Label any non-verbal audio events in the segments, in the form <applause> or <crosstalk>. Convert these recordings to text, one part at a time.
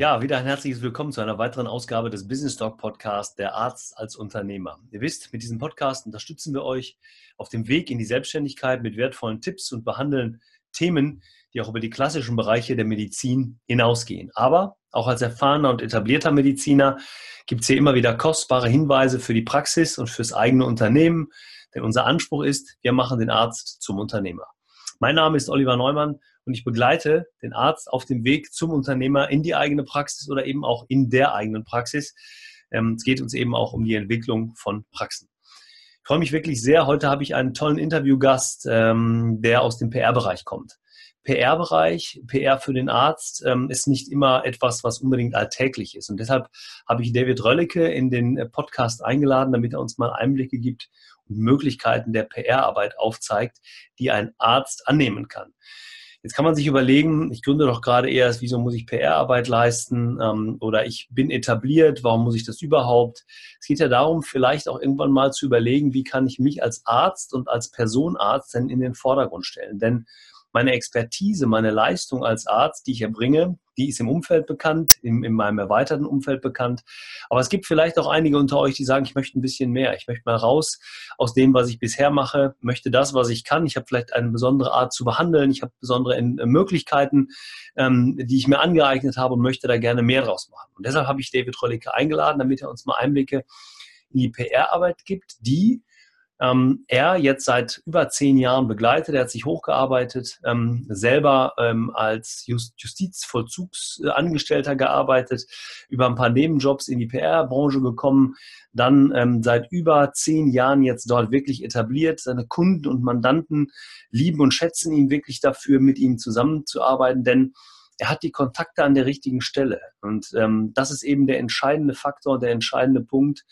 Ja, wieder ein herzliches Willkommen zu einer weiteren Ausgabe des Business Talk Podcast Der Arzt als Unternehmer. Ihr wisst, mit diesem Podcast unterstützen wir euch auf dem Weg in die Selbstständigkeit mit wertvollen Tipps und behandeln Themen, die auch über die klassischen Bereiche der Medizin hinausgehen. Aber auch als erfahrener und etablierter Mediziner gibt es hier immer wieder kostbare Hinweise für die Praxis und fürs eigene Unternehmen, denn unser Anspruch ist, wir machen den Arzt zum Unternehmer. Mein Name ist Oliver Neumann und ich begleite den Arzt auf dem Weg zum Unternehmer in die eigene Praxis oder eben auch in der eigenen Praxis. Ähm, es geht uns eben auch um die Entwicklung von Praxen. Ich freue mich wirklich sehr. Heute habe ich einen tollen Interviewgast, ähm, der aus dem PR-Bereich kommt. PR-Bereich, PR für den Arzt ähm, ist nicht immer etwas, was unbedingt alltäglich ist. Und deshalb habe ich David Röllecke in den äh, Podcast eingeladen, damit er uns mal Einblicke gibt und Möglichkeiten der PR-Arbeit aufzeigt, die ein Arzt annehmen kann. Jetzt kann man sich überlegen, ich gründe doch gerade erst, wieso muss ich PR-Arbeit leisten ähm, oder ich bin etabliert, warum muss ich das überhaupt? Es geht ja darum, vielleicht auch irgendwann mal zu überlegen, wie kann ich mich als Arzt und als Personarzt denn in den Vordergrund stellen? Denn meine Expertise, meine Leistung als Arzt, die ich erbringe, die ist im Umfeld bekannt, in, in meinem erweiterten Umfeld bekannt. Aber es gibt vielleicht auch einige unter euch, die sagen, ich möchte ein bisschen mehr. Ich möchte mal raus aus dem, was ich bisher mache, möchte das, was ich kann. Ich habe vielleicht eine besondere Art zu behandeln. Ich habe besondere äh, Möglichkeiten, ähm, die ich mir angeeignet habe und möchte da gerne mehr draus machen. Und deshalb habe ich David Rollicke eingeladen, damit er uns mal Einblicke in die PR-Arbeit gibt, die ähm, er jetzt seit über zehn Jahren begleitet. Er hat sich hochgearbeitet, ähm, selber ähm, als Just Justizvollzugsangestellter gearbeitet, über ein paar Nebenjobs in die PR-Branche gekommen, dann ähm, seit über zehn Jahren jetzt dort wirklich etabliert. Seine Kunden und Mandanten lieben und schätzen ihn wirklich dafür, mit ihm zusammenzuarbeiten, denn er hat die Kontakte an der richtigen Stelle. Und ähm, das ist eben der entscheidende Faktor, der entscheidende Punkt,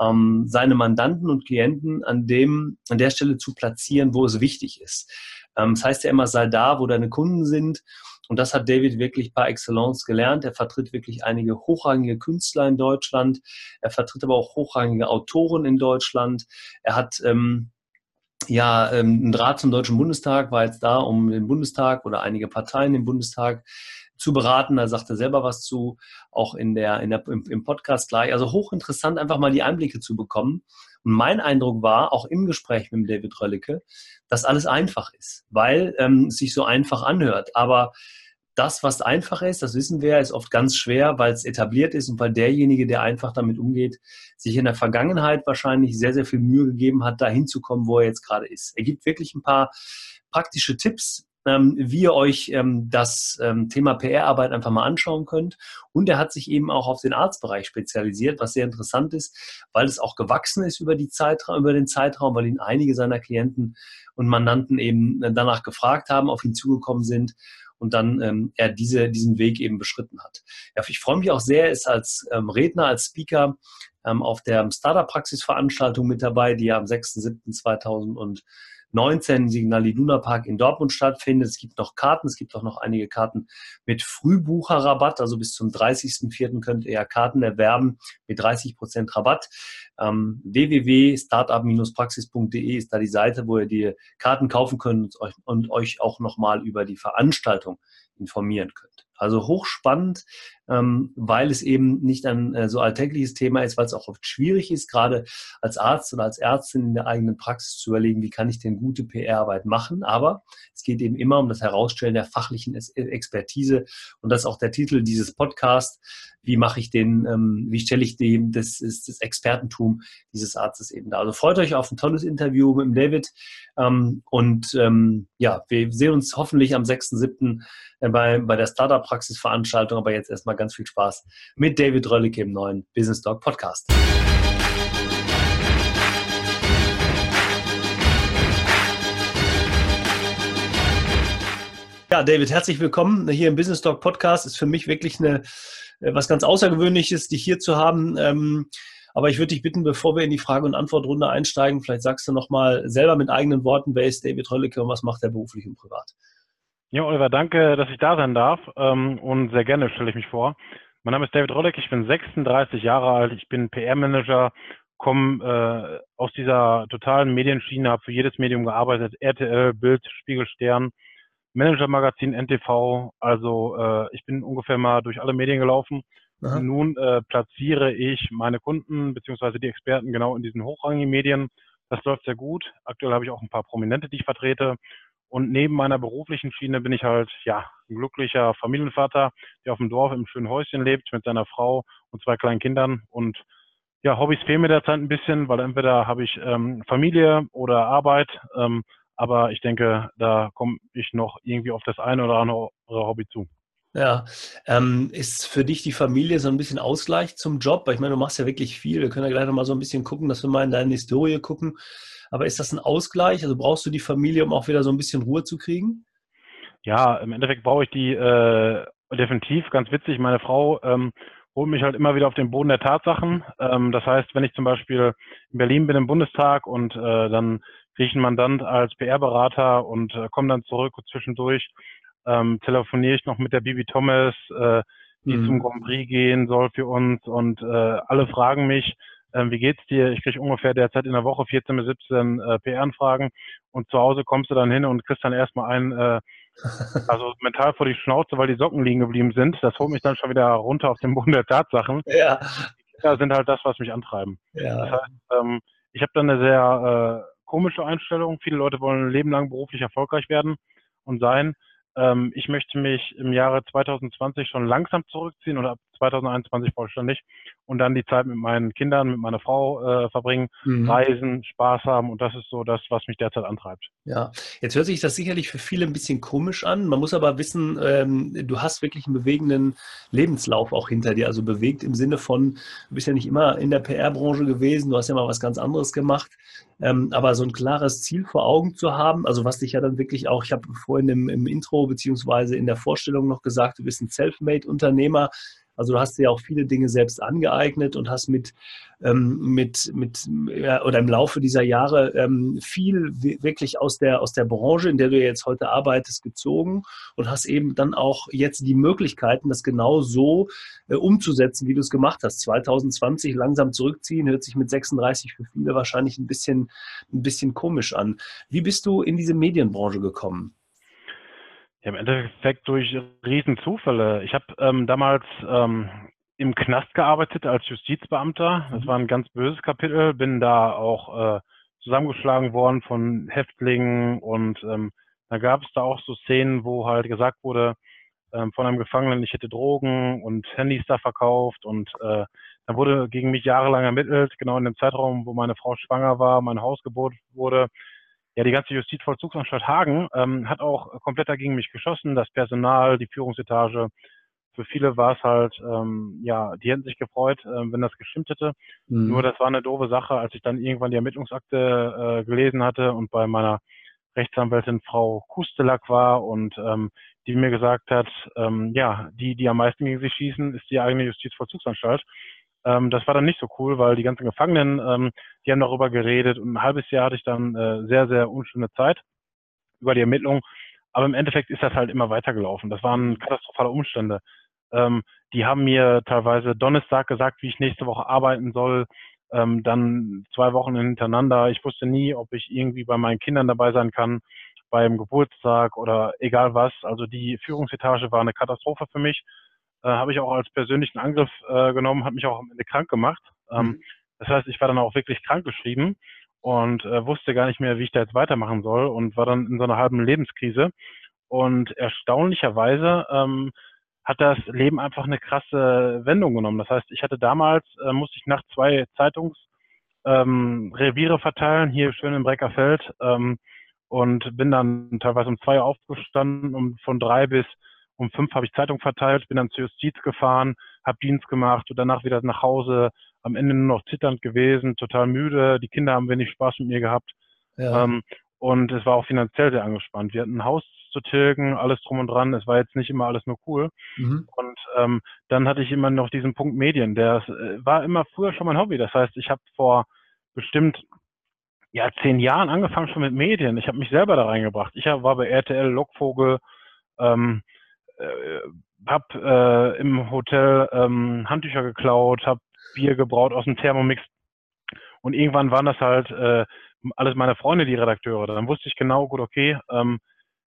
ähm, seine Mandanten und Klienten an dem, an der Stelle zu platzieren, wo es wichtig ist. Ähm, das heißt ja immer, sei da, wo deine Kunden sind. Und das hat David wirklich par excellence gelernt. Er vertritt wirklich einige hochrangige Künstler in Deutschland. Er vertritt aber auch hochrangige Autoren in Deutschland. Er hat ähm, ja, ähm, ein Draht zum Deutschen Bundestag war jetzt da, um den Bundestag oder einige Parteien im Bundestag zu beraten. Da sagt er selber was zu, auch in der, in der, im, im Podcast gleich. Also hochinteressant, einfach mal die Einblicke zu bekommen. Und mein Eindruck war, auch im Gespräch mit David Röllicke, dass alles einfach ist, weil ähm, es sich so einfach anhört. Aber das, was einfach ist, das wissen wir, ist oft ganz schwer, weil es etabliert ist und weil derjenige, der einfach damit umgeht, sich in der Vergangenheit wahrscheinlich sehr, sehr viel Mühe gegeben hat, da hinzukommen, wo er jetzt gerade ist. Er gibt wirklich ein paar praktische Tipps, wie ihr euch ähm, das ähm, Thema PR-Arbeit einfach mal anschauen könnt. Und er hat sich eben auch auf den Arztbereich spezialisiert, was sehr interessant ist, weil es auch gewachsen ist über, die Zeitraum, über den Zeitraum, weil ihn einige seiner Klienten und Mandanten eben danach gefragt haben, auf ihn zugekommen sind und dann ähm, er diese, diesen Weg eben beschritten hat. Ja, ich freue mich auch sehr, ist als ähm, Redner, als Speaker ähm, auf der Startup-Praxis-Veranstaltung mit dabei, die ja am 6.7.2000 19 Signal Iduna Park in Dortmund stattfindet. Es gibt noch Karten, es gibt auch noch einige Karten mit Frühbucherrabatt, also bis zum 30.04. könnt ihr ja Karten erwerben mit 30% Rabatt. Ähm, www.startup-praxis.de ist da die Seite, wo ihr die Karten kaufen könnt und euch auch nochmal über die Veranstaltung informieren könnt. Also hochspannend, ähm, weil es eben nicht ein äh, so alltägliches Thema ist, weil es auch oft schwierig ist, gerade als Arzt oder als Ärztin in der eigenen Praxis zu überlegen, wie kann ich denn gute PR-Arbeit machen. Aber es geht eben immer um das Herausstellen der fachlichen Expertise. Und das ist auch der Titel dieses Podcasts. Wie mache ich den, ähm, wie stelle ich dem das, das Expertentum dieses Arztes eben da? Also freut euch auf ein tolles Interview mit dem David. Ähm, und ähm, ja, wir sehen uns hoffentlich am 6.7. bei, bei der Startup-Praxis-Veranstaltung. Aber jetzt erstmal ganz viel Spaß mit David Röllicke im neuen Business Dog Podcast. Ja, David, herzlich willkommen hier im Business Talk Podcast. Ist für mich wirklich eine, äh, was ganz Außergewöhnliches, dich hier zu haben. Ähm, aber ich würde dich bitten, bevor wir in die Frage- und Antwortrunde einsteigen, vielleicht sagst du nochmal selber mit eigenen Worten, wer ist David Röllicke und was macht er beruflich und privat? Ja, Oliver, danke, dass ich da sein darf ähm, und sehr gerne stelle ich mich vor. Mein Name ist David Rolleck, ich bin 36 Jahre alt, ich bin PR-Manager, komme äh, aus dieser totalen Medienschiene, habe für jedes Medium gearbeitet, RTL, Bild, Spiegel, Stern, Manager-Magazin NTV. Also äh, ich bin ungefähr mal durch alle Medien gelaufen. Aha. Nun äh, platziere ich meine Kunden beziehungsweise die Experten genau in diesen hochrangigen Medien. Das läuft sehr gut. Aktuell habe ich auch ein paar Prominente, die ich vertrete. Und neben meiner beruflichen Schiene bin ich halt, ja, ein glücklicher Familienvater, der auf dem Dorf im schönen Häuschen lebt mit seiner Frau und zwei kleinen Kindern. Und ja, Hobbys fehlen mir derzeit ein bisschen, weil entweder habe ich ähm, Familie oder Arbeit. Ähm, aber ich denke, da komme ich noch irgendwie auf das eine oder andere Hobby zu. Ja, ähm, ist für dich die Familie so ein bisschen Ausgleich zum Job? Weil ich meine, du machst ja wirklich viel. Wir können ja gleich noch mal so ein bisschen gucken, dass wir mal in deine Historie gucken. Aber ist das ein Ausgleich? Also brauchst du die Familie, um auch wieder so ein bisschen Ruhe zu kriegen? Ja, im Endeffekt brauche ich die äh, definitiv. Ganz witzig, meine Frau ähm, holt mich halt immer wieder auf den Boden der Tatsachen. Ähm, das heißt, wenn ich zum Beispiel in Berlin bin im Bundestag und äh, dann kriege ich einen Mandant als PR-Berater und äh, komme dann zurück zwischendurch ähm, telefoniere ich noch mit der Bibi Thomas, äh, die mhm. zum Grand Prix gehen soll für uns und äh, alle fragen mich, äh, wie geht's dir? Ich kriege ungefähr derzeit in der Woche 14 bis 17 äh, PR-Anfragen und zu Hause kommst du dann hin und kriegst dann erstmal ein, äh, <laughs> also mental vor die Schnauze, weil die Socken liegen geblieben sind. Das holt mich dann schon wieder runter auf den Boden der Tatsachen. Ja. Die Kinder sind halt das, was mich antreiben. Ja. Das heißt, ähm, ich habe dann eine sehr äh, komische Einstellung. Viele Leute wollen ein Leben lang beruflich erfolgreich werden und sein. Ähm, ich möchte mich im Jahre 2020 schon langsam zurückziehen oder ab 2021 vollständig und dann die Zeit mit meinen Kindern, mit meiner Frau äh, verbringen, mhm. reisen, Spaß haben und das ist so das, was mich derzeit antreibt. Ja, jetzt hört sich das sicherlich für viele ein bisschen komisch an. Man muss aber wissen, ähm, du hast wirklich einen bewegenden Lebenslauf auch hinter dir, also bewegt im Sinne von, du bist ja nicht immer in der PR-Branche gewesen, du hast ja mal was ganz anderes gemacht. Ähm, aber so ein klares Ziel vor Augen zu haben, also was dich ja dann wirklich auch, ich habe vorhin im, im Intro beziehungsweise in der Vorstellung noch gesagt, du bist ein Selfmade-Unternehmer, also du hast dir auch viele Dinge selbst angeeignet und hast mit, ähm, mit, mit ja, oder im Laufe dieser Jahre ähm, viel wirklich aus der, aus der Branche, in der du jetzt heute arbeitest, gezogen und hast eben dann auch jetzt die Möglichkeiten, das genau so äh, umzusetzen, wie du es gemacht hast. 2020 langsam zurückziehen, hört sich mit 36 für viele wahrscheinlich ein bisschen, ein bisschen komisch an. Wie bist du in diese Medienbranche gekommen? Ja, im Endeffekt durch Riesenzufälle. Ich habe ähm, damals ähm, im Knast gearbeitet als Justizbeamter. Das mhm. war ein ganz böses Kapitel. Bin da auch äh, zusammengeschlagen worden von Häftlingen und ähm, da gab es da auch so Szenen, wo halt gesagt wurde ähm, von einem Gefangenen, ich hätte Drogen und Handys da verkauft und äh, dann wurde gegen mich jahrelang ermittelt, genau in dem Zeitraum, wo meine Frau schwanger war, mein Haus geboten wurde ja, die ganze Justizvollzugsanstalt Hagen ähm, hat auch komplett dagegen mich geschossen. Das Personal, die Führungsetage. Für viele war es halt, ähm, ja, die hätten sich gefreut, äh, wenn das gestimmt hätte. Mhm. Nur das war eine doofe Sache, als ich dann irgendwann die Ermittlungsakte äh, gelesen hatte und bei meiner Rechtsanwältin Frau Kustelak war und ähm, die mir gesagt hat, ähm, ja, die, die am meisten gegen sich schießen, ist die eigene Justizvollzugsanstalt. Ähm, das war dann nicht so cool, weil die ganzen Gefangenen, ähm, die haben darüber geredet und ein halbes Jahr hatte ich dann äh, sehr, sehr unschöne Zeit über die Ermittlung. Aber im Endeffekt ist das halt immer weitergelaufen. Das waren katastrophale Umstände. Ähm, die haben mir teilweise Donnerstag gesagt, wie ich nächste Woche arbeiten soll. Ähm, dann zwei Wochen hintereinander. Ich wusste nie, ob ich irgendwie bei meinen Kindern dabei sein kann, beim Geburtstag oder egal was. Also die Führungsetage war eine Katastrophe für mich äh, habe ich auch als persönlichen Angriff äh, genommen, hat mich auch am Ende krank gemacht. Ähm, mhm. Das heißt, ich war dann auch wirklich krankgeschrieben und äh, wusste gar nicht mehr, wie ich da jetzt weitermachen soll und war dann in so einer halben Lebenskrise. Und erstaunlicherweise ähm, hat das Leben einfach eine krasse Wendung genommen. Das heißt, ich hatte damals, äh, musste ich nach zwei Zeitungsreviere ähm, verteilen, hier schön im Breckerfeld, ähm, und bin dann teilweise um zwei aufgestanden, um von drei bis um fünf habe ich Zeitung verteilt, bin dann zur Justiz gefahren, habe Dienst gemacht und danach wieder nach Hause. Am Ende nur noch zitternd gewesen, total müde. Die Kinder haben wenig Spaß mit mir gehabt. Ja. Ähm, und es war auch finanziell sehr angespannt. Wir hatten ein Haus zu tilgen, alles drum und dran. Es war jetzt nicht immer alles nur cool. Mhm. Und ähm, dann hatte ich immer noch diesen Punkt Medien. Der äh, war immer früher schon mein Hobby. Das heißt, ich habe vor bestimmt ja zehn Jahren angefangen schon mit Medien. Ich habe mich selber da reingebracht. Ich war bei RTL, Lockvogel, ähm, äh, hab äh, im Hotel ähm, Handtücher geklaut, hab Bier gebraut aus dem Thermomix und irgendwann waren das halt äh, alles meine Freunde, die Redakteure. Dann wusste ich genau, gut, okay, ähm,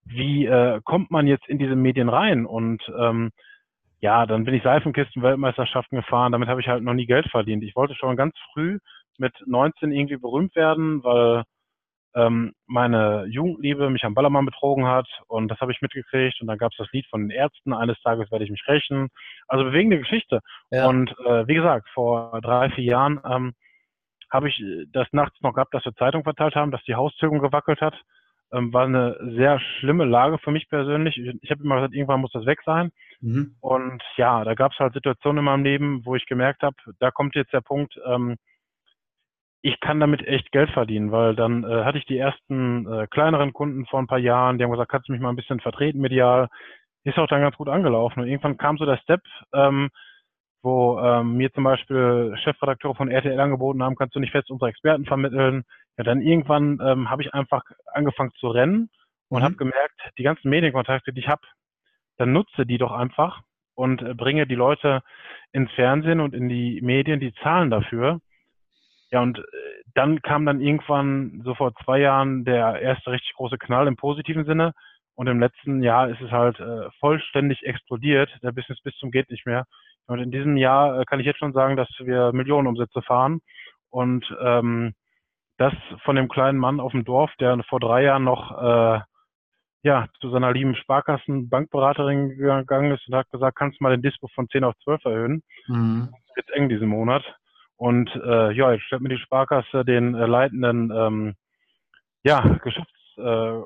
wie äh, kommt man jetzt in diese Medien rein? Und ähm, ja, dann bin ich Seifenkisten-Weltmeisterschaften gefahren. Damit habe ich halt noch nie Geld verdient. Ich wollte schon ganz früh mit 19 irgendwie berühmt werden, weil ähm, meine Jugendliebe mich am Ballermann betrogen hat und das habe ich mitgekriegt und dann gab es das Lied von den Ärzten, eines Tages werde ich mich rächen. Also bewegende Geschichte. Ja. Und äh, wie gesagt, vor drei, vier Jahren ähm, habe ich das nachts noch gehabt, dass wir Zeitung verteilt haben, dass die Haustürung gewackelt hat. Ähm, war eine sehr schlimme Lage für mich persönlich. Ich, ich habe immer gesagt, irgendwann muss das weg sein. Mhm. Und ja, da gab es halt Situationen in meinem Leben, wo ich gemerkt habe, da kommt jetzt der Punkt, ähm, ich kann damit echt Geld verdienen, weil dann äh, hatte ich die ersten äh, kleineren Kunden vor ein paar Jahren, die haben gesagt, kannst du mich mal ein bisschen vertreten medial. Ist auch dann ganz gut angelaufen. Und irgendwann kam so der Step, ähm, wo ähm, mir zum Beispiel Chefredakteure von RTL angeboten haben, kannst du nicht fest unsere Experten vermitteln. Ja, dann irgendwann ähm, habe ich einfach angefangen zu rennen und mhm. habe gemerkt, die ganzen Medienkontakte, die ich habe, dann nutze die doch einfach und äh, bringe die Leute ins Fernsehen und in die Medien, die zahlen dafür. Ja, und äh, dann kam dann irgendwann so vor zwei Jahren der erste richtig große Knall im positiven Sinne. Und im letzten Jahr ist es halt äh, vollständig explodiert, der Business bis zum geht nicht mehr. Und in diesem Jahr äh, kann ich jetzt schon sagen, dass wir Millionenumsätze fahren. Und ähm, das von dem kleinen Mann auf dem Dorf, der vor drei Jahren noch äh, ja, zu seiner lieben Sparkassen-Bankberaterin gegangen ist und hat gesagt, kannst du mal den Dispo von 10 auf 12 erhöhen. Mhm. Jetzt eng diesen Monat. Und äh, ja, jetzt stellt mir die Sparkasse den äh, leitenden ähm, ja, Geschäftskundenberater äh,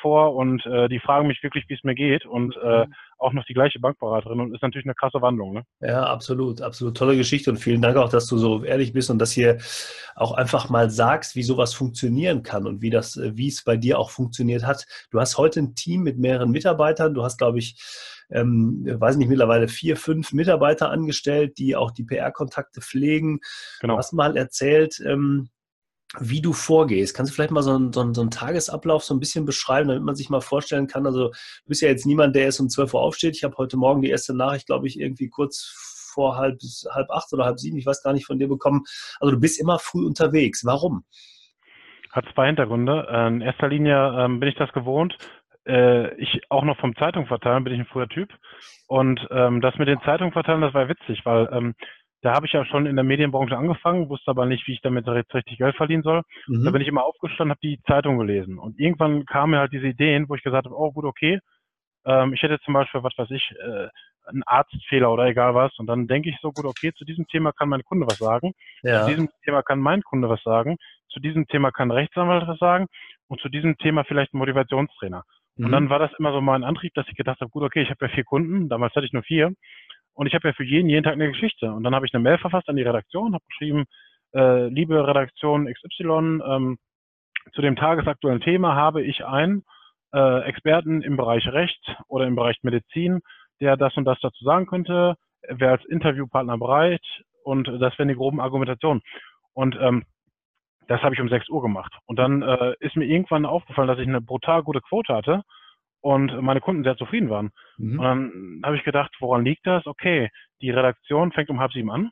vor und äh, die fragen mich wirklich, wie es mir geht und äh, mhm. auch noch die gleiche Bankberaterin und ist natürlich eine krasse Wandlung. Ne? Ja, absolut, absolut tolle Geschichte und vielen Dank auch, dass du so ehrlich bist und dass hier auch einfach mal sagst, wie sowas funktionieren kann und wie das, wie es bei dir auch funktioniert hat. Du hast heute ein Team mit mehreren Mitarbeitern. Du hast, glaube ich, ähm, weiß nicht, mittlerweile vier, fünf Mitarbeiter angestellt, die auch die PR-Kontakte pflegen. Genau. Du hast mal erzählt, ähm, wie du vorgehst. Kannst du vielleicht mal so einen, so, einen, so einen, Tagesablauf so ein bisschen beschreiben, damit man sich mal vorstellen kann? Also du bist ja jetzt niemand, der erst um 12 Uhr aufsteht. Ich habe heute Morgen die erste Nachricht, glaube ich, irgendwie kurz vor halb, halb acht oder halb sieben, ich weiß gar nicht, von dir bekommen. Also du bist immer früh unterwegs. Warum? Hat zwei Hintergründe. In erster Linie ähm, bin ich das gewohnt, äh, ich auch noch vom Zeitung verteilen, bin ich ein früher Typ. Und ähm, das mit den Zeitungen verteilen, das war witzig, weil ähm, da habe ich ja schon in der Medienbranche angefangen, wusste aber nicht, wie ich damit jetzt richtig Geld verdienen soll. Mhm. Da bin ich immer aufgestanden, habe die Zeitung gelesen. Und irgendwann kamen mir halt diese Ideen, wo ich gesagt habe, oh gut, okay, ähm, ich hätte zum Beispiel, was weiß ich, äh, einen Arztfehler oder egal was. Und dann denke ich so, gut, okay, zu diesem Thema kann mein Kunde was sagen. Ja. Zu diesem Thema kann mein Kunde was sagen. Zu diesem Thema kann Rechtsanwalt was sagen. Und zu diesem Thema vielleicht ein Motivationstrainer. Mhm. Und dann war das immer so mein Antrieb, dass ich gedacht habe, gut, okay, ich habe ja vier Kunden, damals hatte ich nur vier. Und ich habe ja für jeden jeden Tag eine Geschichte. Und dann habe ich eine Mail verfasst an die Redaktion, habe geschrieben, äh, liebe Redaktion XY, ähm, zu dem tagesaktuellen Thema habe ich einen äh, Experten im Bereich Recht oder im Bereich Medizin, der das und das dazu sagen könnte, wäre als Interviewpartner bereit und das wäre eine groben Argumentation. Und ähm, das habe ich um 6 Uhr gemacht. Und dann äh, ist mir irgendwann aufgefallen, dass ich eine brutal gute Quote hatte und meine Kunden sehr zufrieden waren. Mhm. Und dann habe ich gedacht, woran liegt das? Okay, die Redaktion fängt um halb sieben an.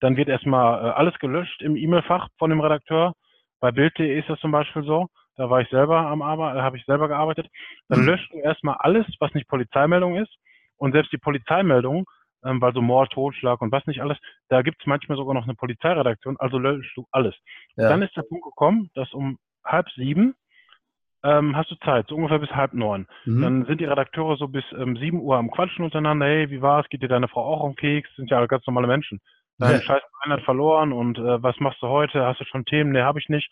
Dann wird erstmal äh, alles gelöscht im E-Mail-Fach von dem Redakteur. Bei Bild.de ist das zum Beispiel so. Da war ich selber am Arbeiten, habe ich selber gearbeitet. Dann mhm. löscht du erstmal alles, was nicht Polizeimeldung ist. Und selbst die Polizeimeldung ähm, weil so Mord, Totschlag und was nicht alles, da gibt es manchmal sogar noch eine Polizeiredaktion, also löschst du alles. Ja. Dann ist der Punkt gekommen, dass um halb sieben ähm, hast du Zeit, so ungefähr bis halb neun. Mhm. Dann sind die Redakteure so bis ähm, sieben Uhr am Quatschen untereinander, hey, wie war's, geht dir deine Frau auch um Keks? Sind ja ganz normale Menschen. Dein ja. Scheiß hat verloren und äh, was machst du heute? Hast du schon Themen? Nee, habe ich nicht.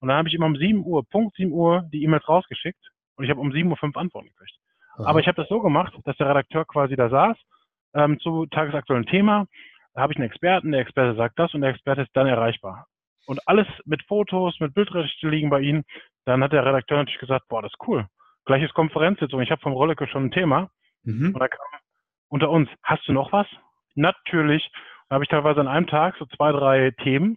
Und dann habe ich immer um sieben Uhr, Punkt sieben Uhr, die E-Mails rausgeschickt und ich habe um sieben Uhr fünf Antworten gekriegt. Aha. Aber ich habe das so gemacht, dass der Redakteur quasi da saß ähm, zu tagesaktuellen Thema. Da habe ich einen Experten, der Experte sagt das und der Experte ist dann erreichbar. Und alles mit Fotos, mit Bildrechte liegen bei Ihnen. Dann hat der Redakteur natürlich gesagt, boah, das ist cool. Gleiches Konferenzsitzung. Ich habe vom Rollecke schon ein Thema. Mhm. Und da kam unter uns, hast du noch was? Natürlich. Da habe ich teilweise an einem Tag so zwei, drei Themen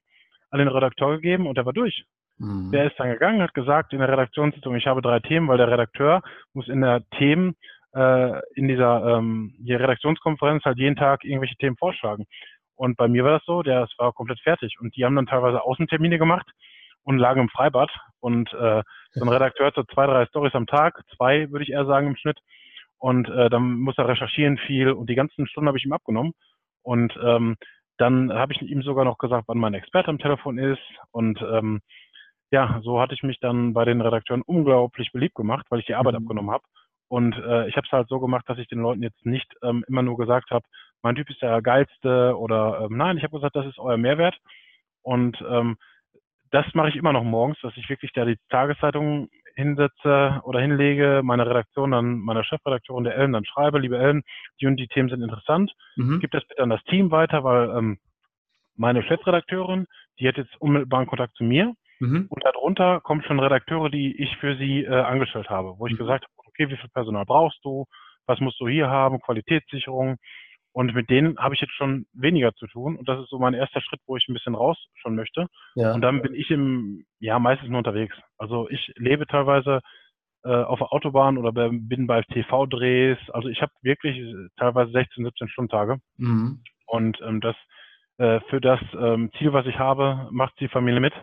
an den Redakteur gegeben und der war durch. Mhm. Der ist dann gegangen, hat gesagt in der Redaktionssitzung, ich habe drei Themen, weil der Redakteur muss in der Themen äh, in dieser ähm, die Redaktionskonferenz halt jeden Tag irgendwelche Themen vorschlagen. Und bei mir war das so, der es war komplett fertig. Und die haben dann teilweise Außentermine gemacht. und lagen im Freibad. Und äh, so ein Redakteur hat so zwei, drei Stories am Tag, zwei würde ich eher sagen im Schnitt. Und äh, dann muss er recherchieren viel und die ganzen Stunden habe ich ihm abgenommen. Und ähm, dann habe ich ihm sogar noch gesagt, wann mein Experte am Telefon ist. Und ähm, ja, so hatte ich mich dann bei den Redakteuren unglaublich beliebt gemacht, weil ich die Arbeit mhm. abgenommen habe. Und äh, ich habe es halt so gemacht, dass ich den Leuten jetzt nicht ähm, immer nur gesagt habe, mein Typ ist der geilste oder ähm, nein, ich habe gesagt, das ist euer Mehrwert. Und ähm, das mache ich immer noch morgens, dass ich wirklich da die Tageszeitung hinsetze oder hinlege, meine Redaktion dann, meiner Chefredakteurin der Ellen dann schreibe, liebe Ellen, die und die Themen sind interessant. Mhm. Gib das bitte an das Team weiter, weil ähm, meine Chefredakteurin, die hat jetzt unmittelbaren Kontakt zu mir. Mhm. Und darunter kommen schon Redakteure, die ich für sie äh, angestellt habe, wo ich mhm. gesagt habe, okay, wie viel Personal brauchst du? Was musst du hier haben? Qualitätssicherung. Und mit denen habe ich jetzt schon weniger zu tun. Und das ist so mein erster Schritt, wo ich ein bisschen raus schon möchte. Ja. Und dann bin ich im, ja, meistens nur unterwegs. Also ich lebe teilweise äh, auf der Autobahn oder bin bei TV-Drehs. Also ich habe wirklich teilweise 16, 17 Stundentage. Mhm. Und ähm, das äh, für das ähm, Ziel, was ich habe, macht die Familie mit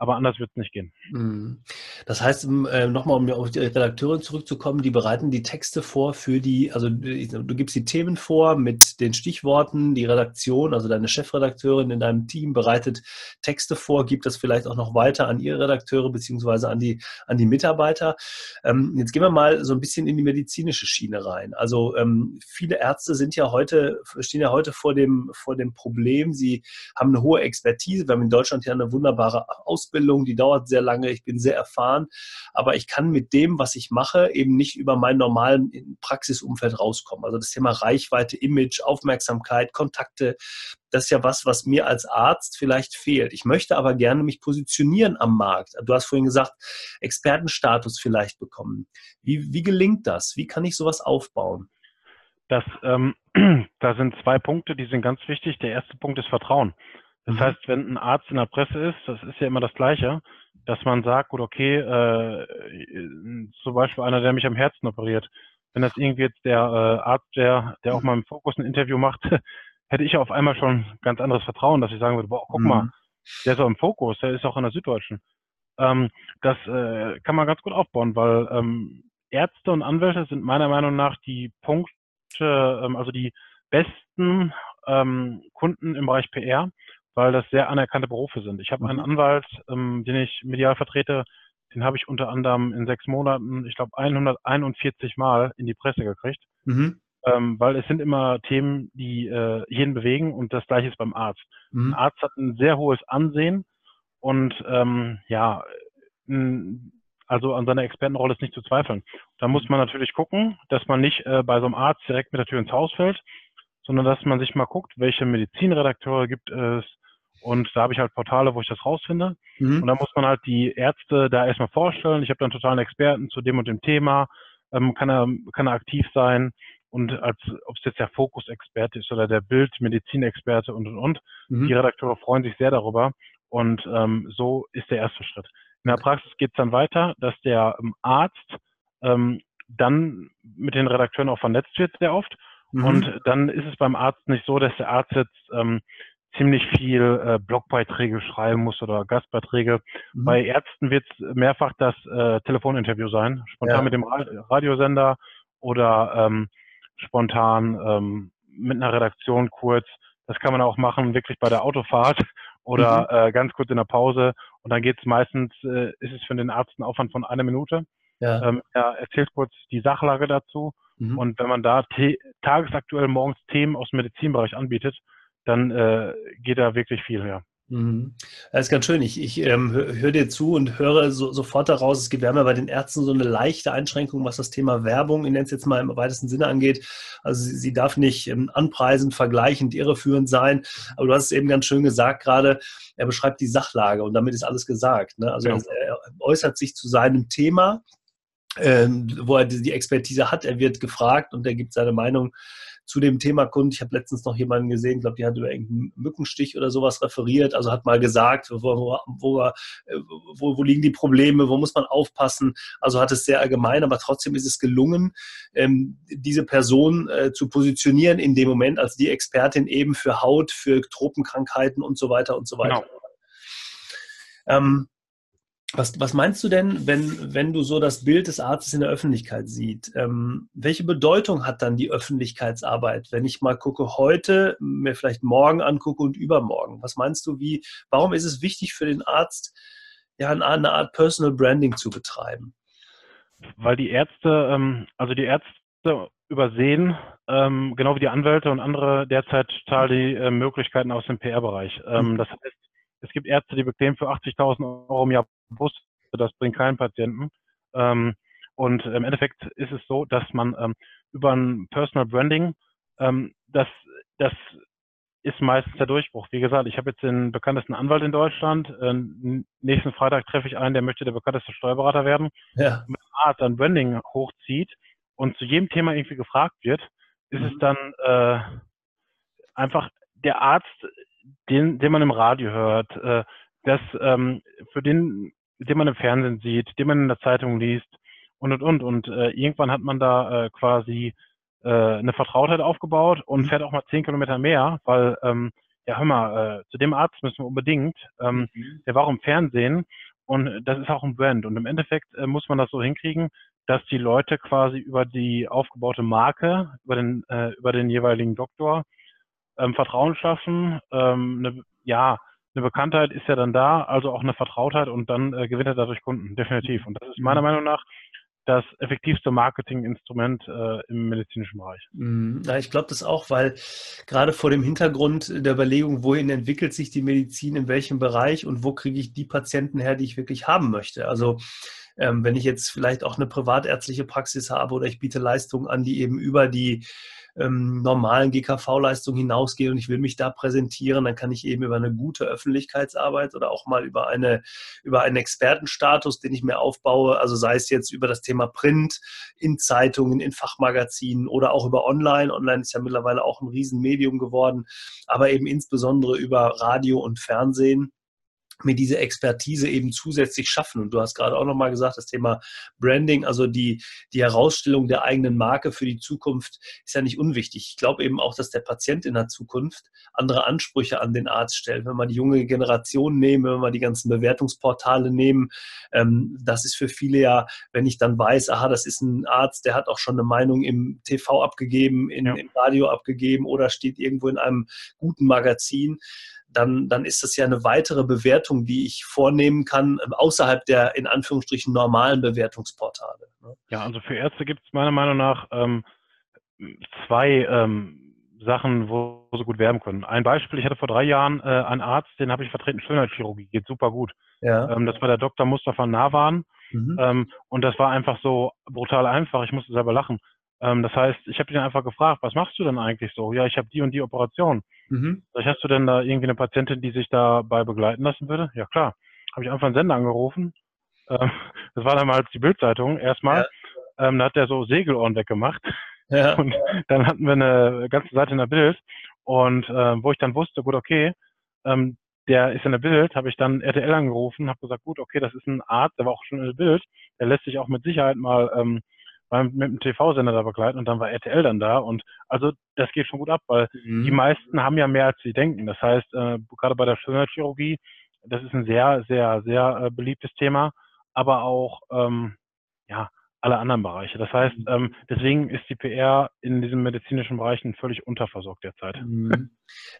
aber anders wird es nicht gehen. Mhm. Das heißt, äh, nochmal, um auf die Redakteurin zurückzukommen, die bereiten die Texte vor für die, also du gibst die Themen vor mit den Stichworten, die Redaktion, also deine Chefredakteurin in deinem Team bereitet Texte vor, gibt das vielleicht auch noch weiter an ihre Redakteure beziehungsweise an die, an die Mitarbeiter. Ähm, jetzt gehen wir mal so ein bisschen in die medizinische Schiene rein. Also ähm, viele Ärzte sind ja heute, stehen ja heute vor dem, vor dem Problem, sie haben eine hohe Expertise. Wir haben in Deutschland ja eine wunderbare Ausbildung Ausbildung, die dauert sehr lange, ich bin sehr erfahren, aber ich kann mit dem, was ich mache, eben nicht über mein normalen Praxisumfeld rauskommen. Also das Thema Reichweite, Image, Aufmerksamkeit, Kontakte, das ist ja was, was mir als Arzt vielleicht fehlt. Ich möchte aber gerne mich positionieren am Markt. Du hast vorhin gesagt, Expertenstatus vielleicht bekommen. Wie, wie gelingt das? Wie kann ich sowas aufbauen? Das, ähm, <clears throat> da sind zwei Punkte, die sind ganz wichtig. Der erste Punkt ist Vertrauen. Das mhm. heißt, wenn ein Arzt in der Presse ist, das ist ja immer das Gleiche, dass man sagt, gut, okay, äh, zum Beispiel einer, der mich am Herzen operiert, wenn das irgendwie jetzt der äh, Arzt, der, der auch mal im Fokus ein Interview macht, <laughs> hätte ich auf einmal schon ganz anderes Vertrauen, dass ich sagen würde, boah, guck mhm. mal, der ist auch im Fokus, der ist auch in der Süddeutschen. Ähm, das äh, kann man ganz gut aufbauen, weil ähm, Ärzte und Anwälte sind meiner Meinung nach die Punkte, ähm, also die besten ähm, Kunden im Bereich PR, weil das sehr anerkannte Berufe sind. Ich habe einen mhm. Anwalt, ähm, den ich medial vertrete, den habe ich unter anderem in sechs Monaten, ich glaube, 141 Mal in die Presse gekriegt. Mhm. Ähm, weil es sind immer Themen, die äh, jeden bewegen und das gleiche ist beim Arzt. Mhm. Ein Arzt hat ein sehr hohes Ansehen und ähm, ja, also an seiner Expertenrolle ist nicht zu zweifeln. Da muss man natürlich gucken, dass man nicht äh, bei so einem Arzt direkt mit der Tür ins Haus fällt, sondern dass man sich mal guckt, welche Medizinredakteure gibt es, und da habe ich halt Portale, wo ich das rausfinde. Mhm. Und da muss man halt die Ärzte da erstmal vorstellen. Ich habe dann totalen Experten zu dem und dem Thema. Ähm, kann, er, kann er aktiv sein. Und als ob es jetzt der Fokusexperte ist oder der Bildmedizinexperte und und und. Mhm. Die Redakteure freuen sich sehr darüber. Und ähm, so ist der erste Schritt. In der Praxis geht es dann weiter, dass der ähm, Arzt ähm, dann mit den Redakteuren auch vernetzt wird sehr oft. Mhm. Und dann ist es beim Arzt nicht so, dass der Arzt jetzt ähm, ziemlich viel äh, Blogbeiträge schreiben muss oder Gastbeiträge. Mhm. Bei Ärzten wird es mehrfach das äh, Telefoninterview sein, spontan ja. mit dem Radiosender oder ähm, spontan ähm, mit einer Redaktion kurz. Das kann man auch machen, wirklich bei der Autofahrt <laughs> oder mhm. äh, ganz kurz in der Pause. Und dann geht es meistens, äh, ist es für den Arzt ein Aufwand von einer Minute. Ja. Ähm, er erzählt kurz die Sachlage dazu. Mhm. Und wenn man da tagesaktuell morgens Themen aus dem Medizinbereich anbietet, dann äh, geht da wirklich viel, ja. Mhm. Das ist ganz schön. Ich, ich ähm, höre dir zu und höre so, sofort daraus, es gibt, wir haben ja bei den Ärzten so eine leichte Einschränkung, was das Thema Werbung, ich nenne es jetzt mal im weitesten Sinne angeht. Also sie, sie darf nicht ähm, anpreisend, vergleichend, irreführend sein. Aber du hast es eben ganz schön gesagt gerade, er beschreibt die Sachlage und damit ist alles gesagt. Ne? Also ja. er, er äußert sich zu seinem Thema, ähm, wo er die Expertise hat. Er wird gefragt und er gibt seine Meinung zu dem Thema Kunden. Ich habe letztens noch jemanden gesehen, ich glaube, die hat über irgendeinen Mückenstich oder sowas referiert, also hat mal gesagt, wo, wo, wo, wo, liegen die Probleme, wo muss man aufpassen. Also hat es sehr allgemein, aber trotzdem ist es gelungen, ähm, diese Person äh, zu positionieren in dem Moment als die Expertin eben für Haut, für Tropenkrankheiten und so weiter und so weiter. Genau. Ähm, Was, was meinst du denn, wenn, wenn du so das Bild des Arztes in der Öffentlichkeit siehst? Ähm, welche Bedeutung hat dann die Öffentlichkeitsarbeit, wenn ich mal gucke heute, mir vielleicht morgen angucke und übermorgen? Was meinst du, wie, warum ist es wichtig für den Arzt, ja, eine, eine Art Personal Branding zu betreiben? Weil die Ärzte, ähm, also die Ärzte übersehen, ähm, genau wie die Anwälte und andere derzeit total die äh, Möglichkeiten aus dem PR-Bereich. Ähm, mhm. Das heißt, es gibt Ärzte, die bequem für 80.000 Euro im Jahr Bus, das bringt keinen Patienten. Ähm, und im Endeffekt ist es so, dass man ähm, über ein Personal Branding, ähm, das, das ist meistens der Durchbruch. Wie gesagt, ich habe jetzt den bekanntesten Anwalt in Deutschland. Äh, nächsten Freitag treffe ich einen, der möchte der bekannteste Steuerberater werden. Ja. Wenn ein Arzt ein Branding hochzieht und zu jedem Thema irgendwie gefragt wird, ist mhm. es dann äh, einfach der Arzt, den, den man im Radio hört, äh, das ähm, für den, den man im Fernsehen sieht, den man in der Zeitung liest und und und und äh, irgendwann hat man da äh, quasi äh, eine Vertrautheit aufgebaut und mhm. fährt auch mal zehn Kilometer mehr, weil ähm, ja hör mal, äh, zu dem Arzt müssen wir unbedingt. Ähm, mhm. Der war auch im Fernsehen und das ist auch ein Brand und im Endeffekt äh, muss man das so hinkriegen, dass die Leute quasi über die aufgebaute Marke, über den äh, über den jeweiligen Doktor ähm, Vertrauen schaffen. Ähm, eine, ja, eine Bekanntheit ist ja dann da, also auch eine Vertrautheit und dann äh, gewinnt er dadurch Kunden, definitiv. Und das ist meiner mhm. Meinung nach das effektivste Marketinginstrument äh, im medizinischen Bereich. Mhm. Ja, ich glaube das auch, weil gerade vor dem Hintergrund der Überlegung, wohin entwickelt sich die Medizin, in welchem Bereich und wo kriege ich die Patienten her, die ich wirklich haben möchte. Also ähm, wenn ich jetzt vielleicht auch eine privatärztliche Praxis habe oder ich biete Leistungen an, die eben über die ähm, normalen GKV-Leistungen hinausgehe und ich will mich da präsentieren, dann kann ich eben über eine gute Öffentlichkeitsarbeit oder auch mal über eine über einen Expertenstatus, den ich mir aufbaue, also sei es jetzt über das Thema Print in Zeitungen, in Fachmagazinen oder auch über Online. Online ist ja mittlerweile auch ein Riesenmedium geworden, aber eben insbesondere über Radio und Fernsehen mir diese Expertise eben zusätzlich schaffen. Und du hast gerade auch nochmal gesagt, das Thema Branding, also die, die Herausstellung der eigenen Marke für die Zukunft ist ja nicht unwichtig. Ich glaube eben auch, dass der Patient in der Zukunft andere Ansprüche an den Arzt stellt. Wenn wir die junge Generation nehmen, wenn wir die ganzen Bewertungsportale nehmen, ähm, das ist für viele ja, wenn ich dann weiß, aha, das ist ein Arzt, der hat auch schon eine Meinung im TV abgegeben, in, ja. im Radio abgegeben oder steht irgendwo in einem guten Magazin dann, dann ist das ja eine weitere Bewertung, die ich vornehmen kann, ähm, außerhalb der in Anführungsstrichen normalen Bewertungsportale. Ne? Ja, also für Ärzte gibt es meiner Meinung nach ähm, zwei ähm, Sachen, wo, wo sie gut werben können. Ein Beispiel, ich hatte vor drei Jahren äh, einen Arzt, den habe ich vertreten, Schönheitschirurgie, geht super gut. Ja. Ähm, das war der Dr. Mustafa Nawan. Mhm. Ähm, und das war einfach so brutal einfach, ich musste selber lachen. Ähm, das heißt, ich habe ihn einfach gefragt, was machst du denn eigentlich so? Ja, ich habe die und die Operation. Mhm. Sag hast du denn da irgendwie eine Patientin, die sich dabei begleiten lassen würde? Ja, klar. Habe ich einfach einen Sender angerufen. Ähm, <laughs> das war damals die Bildzeitung erstmal. Ja. Ähm, da hat der so Segelohren weggemacht. Ja. <laughs> Und dann hatten wir eine ganze Seite in der Bild. Und äh, wo ich dann wusste, gut, okay, ähm, der ist in der Bild, habe ich dann RTL angerufen, habe gesagt, gut, okay, das ist ein Arzt, der war auch schon in der Bild, der lässt sich auch mit Sicherheit mal ähm, mit dem TV-Sender da begleiten und dann war RTL dann da und also das geht schon gut ab, weil mhm. die meisten haben ja mehr als sie denken. Das heißt, äh, gerade bei der Schönheitschirurgie, das ist ein sehr, sehr, sehr äh, beliebtes Thema, aber auch ähm, ja, alle anderen Bereiche. Das heißt, mhm. ähm, deswegen ist die PR in diesen medizinischen Bereichen völlig unterversorgt derzeit. Mhm.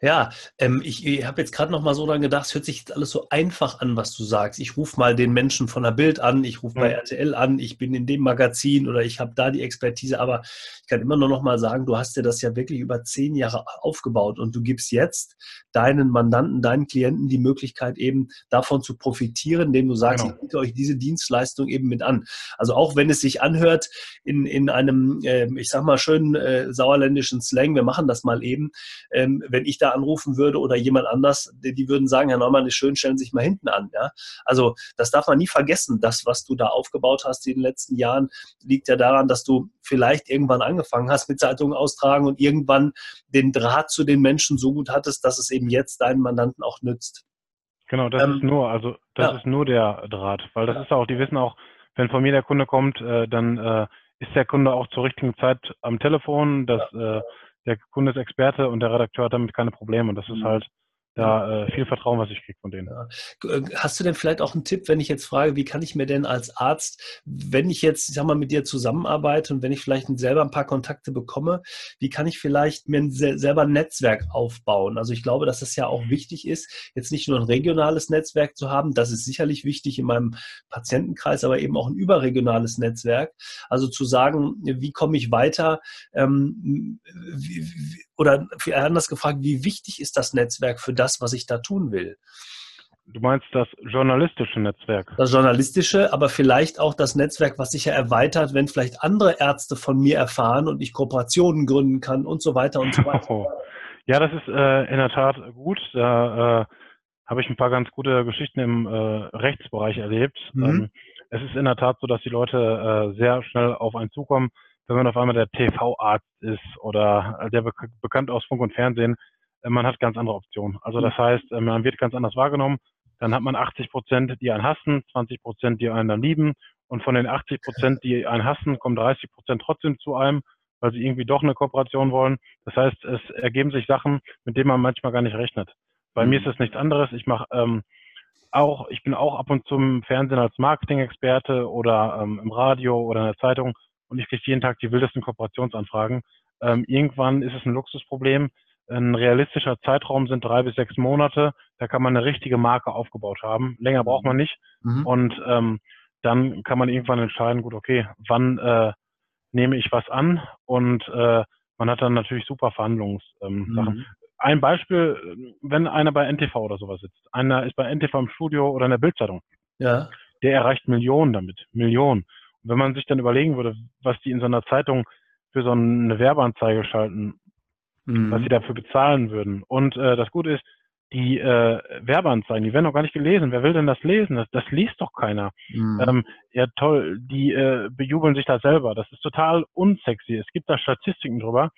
Ja, ähm, ich, ich habe jetzt gerade noch mal so dran gedacht, es hört sich jetzt alles so einfach an, was du sagst. Ich rufe mal den Menschen von der Bild an, ich rufe mhm. bei RTL an, ich bin in dem Magazin oder ich habe da die Expertise, aber ich kann immer nur noch mal sagen, du hast dir das ja wirklich über zehn Jahre aufgebaut und du gibst jetzt deinen Mandanten, deinen Klienten die Möglichkeit eben davon zu profitieren, indem du sagst, genau. ich biete euch diese Dienstleistung eben mit an. Also auch wenn es sich sich anhört in, in einem, äh, ich sag mal, schönen äh, sauerländischen Slang, wir machen das mal eben, ähm, wenn ich da anrufen würde oder jemand anders, die, die würden sagen, Herr Neumann, ist schön, stellen Sie sich mal hinten an. Ja? Also das darf man nie vergessen. Das, was du da aufgebaut hast in den letzten Jahren, liegt ja daran, dass du vielleicht irgendwann angefangen hast mit Zeitungen austragen und irgendwann den Draht zu den Menschen so gut hattest, dass es eben jetzt deinen Mandanten auch nützt. Genau, das ähm, ist nur, also das ja. ist nur der Draht, weil das ja. ist auch, die wissen auch, wenn von mir der Kunde kommt, äh, dann äh, ist der Kunde auch zur richtigen Zeit am Telefon, dass äh, der Kunde ist Experte und der Redakteur hat damit keine Probleme. Und das ist mhm. halt da äh, viel Vertrauen, was ich kriege von denen. Ja. Äh, hast du denn vielleicht auch einen Tipp, wenn ich jetzt frage, wie kann ich mir denn als Arzt, wenn ich jetzt, ich sag mal, mit dir zusammenarbeite und wenn ich vielleicht selber ein paar Kontakte bekomme, wie kann ich vielleicht mir ein, selber ein Netzwerk aufbauen? Also ich glaube, dass es ja auch wichtig ist, jetzt nicht nur ein regionales Netzwerk zu haben, das ist sicherlich wichtig in meinem Patientenkreis, aber eben auch ein überregionales Netzwerk. Also zu sagen, wie komme ich weiter? Ähm, wie, wie, oder anders gefragt, wie wichtig ist das Netzwerk für das, was ich da tun will? Du meinst das journalistische Netzwerk? Das journalistische, aber vielleicht auch das Netzwerk, was sich ja erweitert, wenn vielleicht andere Ärzte von mir erfahren und ich Kooperationen gründen kann und so weiter und so weiter. Oh. <laughs> Ja, das ist äh, in der Tat gut. Da äh, habe ich ein paar ganz gute Geschichten im äh, Rechtsbereich erlebt. Mhm. Ähm, es ist in der Tat so, dass die Leute äh, sehr schnell auf einen zukommen, wenn man auf einmal der TV-Arzt ist oder der be bekannt aus Funk und Fernsehen. Äh, man hat ganz andere Optionen. Also das mhm. heißt, äh, man wird ganz anders wahrgenommen. Dann hat man 80 Prozent, die einen hassen, 20 Prozent, die einen dann lieben. Und von den 80 Prozent, die einen hassen, kommen 30 Prozent trotzdem zu einem, weil sie irgendwie doch eine Kooperation wollen. Das heißt, es ergeben sich Sachen, mit denen man manchmal gar nicht rechnet. Bei mhm. mir ist es nichts anderes. Ich mache ähm, auch, ich bin auch ab und zu im Fernsehen als Marketing-Experte oder ähm, im Radio oder in der Zeitung und ich kriege jeden Tag die wildesten Kooperationsanfragen. Ähm, irgendwann ist es ein Luxusproblem. Ein realistischer Zeitraum sind drei bis sechs Monate. Da kann man eine richtige Marke aufgebaut haben. Länger braucht man nicht. Mhm. Und ähm, dann kann man irgendwann entscheiden, gut, okay, wann äh, nehme ich was an? Und äh, man hat dann natürlich super Verhandlungssachen. Ähm, mhm. Ein Beispiel, wenn einer bei NTV oder sowas sitzt. Einer ist bei NTV im Studio oder in der Bildzeitung. Ja. Der erreicht Millionen damit. Millionen. Wenn man sich dann überlegen würde, was die in so einer Zeitung für so eine Werbeanzeige schalten, mhm. was sie dafür bezahlen würden. Und äh, das Gute ist, die äh, Werbeanzeigen, die werden doch gar nicht gelesen. Wer will denn das lesen? Das, das liest doch keiner. Mhm. Ähm, ja, toll, die äh, bejubeln sich da selber. Das ist total unsexy. Es gibt da Statistiken drüber,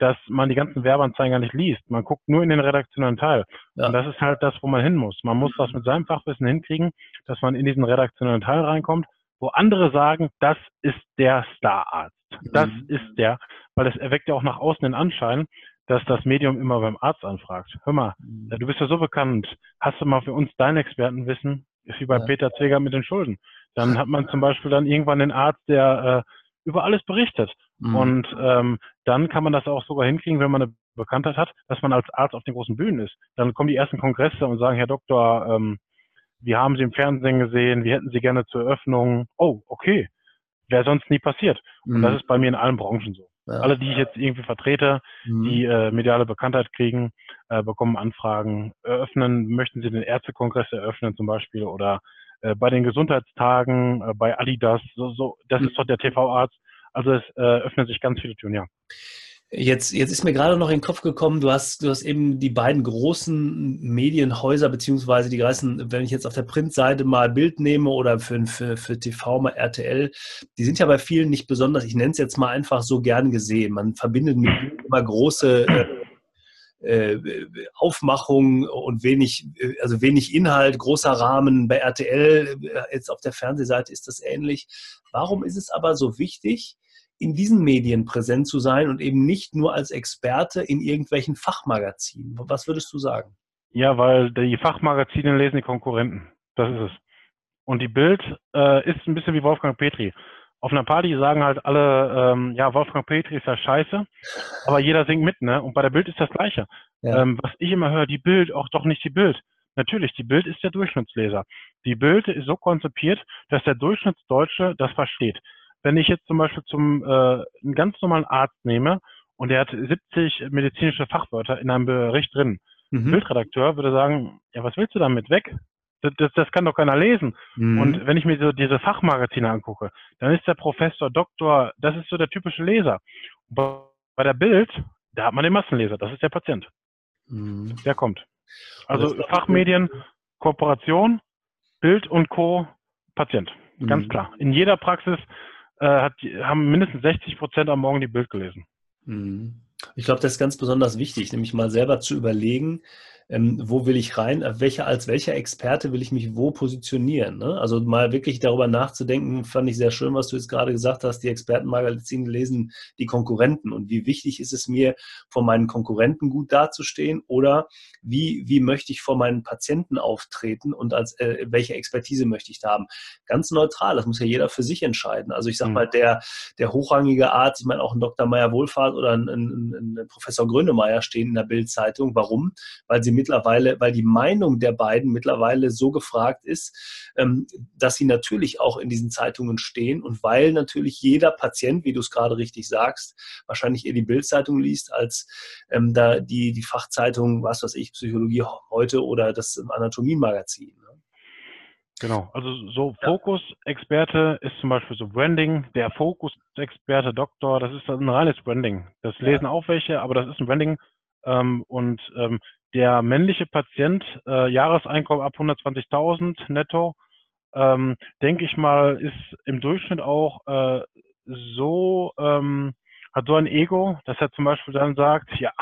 dass man die ganzen Werbeanzeigen gar nicht liest. Man guckt nur in den redaktionellen Teil. Ja. Und das ist halt das, wo man hin muss. Man muss das mit seinem Fachwissen hinkriegen, dass man in diesen redaktionellen Teil reinkommt, wo andere sagen, das ist der Stararzt. Das mhm. ist der, weil es erweckt ja auch nach außen den Anschein, dass das Medium immer beim Arzt anfragt. Hör mal, mhm. du bist ja so bekannt. Hast du mal für uns dein Expertenwissen? Ist wie bei ja. Peter Zweger mit den Schulden. Dann hat man <laughs> zum Beispiel dann irgendwann den Arzt, der äh, über alles berichtet. Mhm. Und ähm, dann kann man das auch sogar hinkriegen, wenn man eine Bekanntheit hat, dass man als Arzt auf den großen Bühnen ist. Dann kommen die ersten Kongresse und sagen, Herr Doktor, ähm, wir haben Sie im Fernsehen gesehen, wir hätten Sie gerne zur Eröffnung. Oh, okay. Wäre sonst nie passiert. Mhm. Und das ist bei mir in allen Branchen so. Ja. Alle, die ich jetzt irgendwie vertrete, mhm. die äh, mediale Bekanntheit kriegen, äh, bekommen Anfragen, eröffnen, möchten Sie den Ärztekongress eröffnen zum Beispiel oder äh, bei den Gesundheitstagen, äh, bei Adidas, so, so, das mhm. ist doch der TV-Arzt. Also es äh, öffnen sich ganz viele Türen, ja. Jetzt, jetzt ist mir gerade noch in den Kopf gekommen, du hast, du hast eben die beiden großen Medienhäuser, beziehungsweise die ganzen, wenn ich jetzt auf der Printseite mal Bild nehme oder für, für, für TV mal RTL, die sind ja bei vielen nicht besonders, ich nenne es jetzt mal einfach so gern gesehen. Man verbindet mit immer große äh, äh, Aufmachung und wenig, also wenig Inhalt, großer Rahmen. Bei RTL, äh, jetzt auf der Fernsehseite ist das ähnlich. Warum ist es aber so wichtig, in diesen Medien präsent zu sein und eben nicht nur als Experte in irgendwelchen Fachmagazinen. Was würdest du sagen? Ja, weil die Fachmagazine lesen die Konkurrenten. Das ist es. Und die Bild äh, ist ein bisschen wie Wolfgang Petri. Auf einer Party sagen halt alle, ähm, ja, Wolfgang Petri ist ja scheiße, aber jeder singt mit, ne? Und bei der Bild ist das Gleiche. Ja. Ähm, was ich immer höre, die Bild, auch doch nicht die Bild. Natürlich, die Bild ist der Durchschnittsleser. Die Bild ist so konzipiert, dass der Durchschnittsdeutsche das versteht wenn ich jetzt zum Beispiel zum äh, einen ganz normalen Arzt nehme und der hat 70 medizinische Fachwörter in einem Bericht drin, mhm. Bildredakteur würde sagen, ja, was willst du damit weg? Das, das, das kann doch keiner lesen. Mhm. Und wenn ich mir so diese Fachmagazine angucke, dann ist der Professor, Doktor, das ist so der typische Leser. Bei, bei der Bild, da hat man den Massenleser, das ist der Patient. Mhm. Der kommt. Also Fachmedien, Kooperation, Bild und Co. Patient. Ganz mhm. klar. In jeder Praxis äh, hat, haben mindestens 60 Prozent am Morgen die Bild gelesen. Mhm. Ich glaube, das ist ganz besonders wichtig, nämlich mal selber zu überlegen, ähm, wo will ich rein, welcher, als welcher Experte will ich mich wo positionieren. Ne? Also mal wirklich darüber nachzudenken, fand ich sehr schön, was du jetzt gerade gesagt hast, die Expertenmagazine lesen die Konkurrenten und wie wichtig ist es mir, vor meinen Konkurrenten gut dazustehen oder wie, wie möchte ich vor meinen Patienten auftreten und als äh, welche Expertise möchte ich da haben. Ganz neutral, das muss ja jeder für sich entscheiden. Also ich sage mhm. mal, der, der hochrangige Arzt, ich meine auch ein Dr. Meyer Wohlfahrt oder ein, ein, ein Professor Grönemeyer stehen in der Bildzeitung. Warum? Weil sie mittlerweile, weil die Meinung der beiden mittlerweile so gefragt ist, ähm, dass sie natürlich auch in diesen Zeitungen stehen und weil natürlich jeder Patient, wie du es gerade richtig sagst, wahrscheinlich eher die Bildzeitung liest als ähm, da die, die Fachzeitung, was weiß ich, Psychologie heute oder das Anatomie-Magazin. Ne? Genau, also so Fokus-Experte ist zum Beispiel so Branding, der Fokus-Experte, Doktor, das ist ein reines Branding. Das lesen auch welche, aber das ist ein Branding. Ähm, und ähm, der männliche Patient, äh, Jahreseinkommen ab 120.000 netto, ähm, denke ich mal, ist im Durchschnitt auch äh, so, ähm, hat so ein Ego, dass er zum Beispiel dann sagt, ja,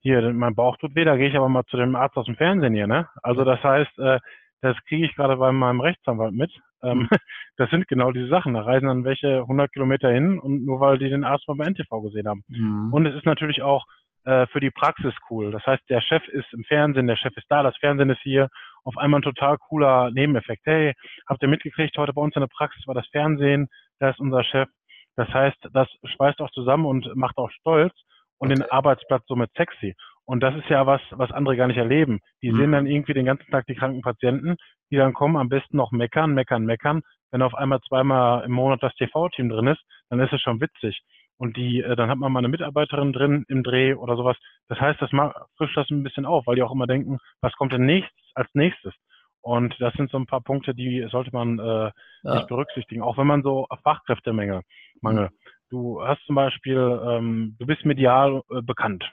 hier, mein Bauch tut weh, da gehe ich aber mal zu dem Arzt aus dem Fernsehen hier, ne? Also das heißt, äh, das kriege ich gerade bei meinem Rechtsanwalt mit. Ähm, mhm. <laughs> das sind genau diese Sachen. Da reisen dann welche 100 Kilometer hin und nur weil die den Arzt mal bei NTV gesehen haben. Mhm. Und es ist natürlich auch äh, für die Praxis cool. Das heißt, der Chef ist im Fernsehen, der Chef ist da, das Fernsehen ist hier. Auf einmal ein total cooler Nebeneffekt. Hey, habt ihr mitgekriegt, heute bei uns in der Praxis war das Fernsehen, da ist unser Chef. Das heißt, das schweißt auch zusammen und macht auch stolz und okay. den Arbeitsplatz somit sexy. Und das ist ja was, was andere gar nicht erleben. Die mhm. sehen dann irgendwie den ganzen Tag die kranken Patienten, die dann kommen, am besten noch meckern, meckern, meckern. Wenn auf einmal zweimal im Monat das TV-Team drin ist, dann ist es schon witzig. Und die, äh, dann hat man mal eine Mitarbeiterin drin im Dreh oder sowas. Das heißt, das frischt das ein bisschen auf, weil die auch immer denken, was kommt denn nächstes, als nächstes? Und das sind so ein paar Punkte, die sollte man äh, ja. nicht berücksichtigen, auch wenn man so Fachkräftemangel mangel. Mhm. Du hast zum Beispiel, ähm, du bist medial äh, bekannt.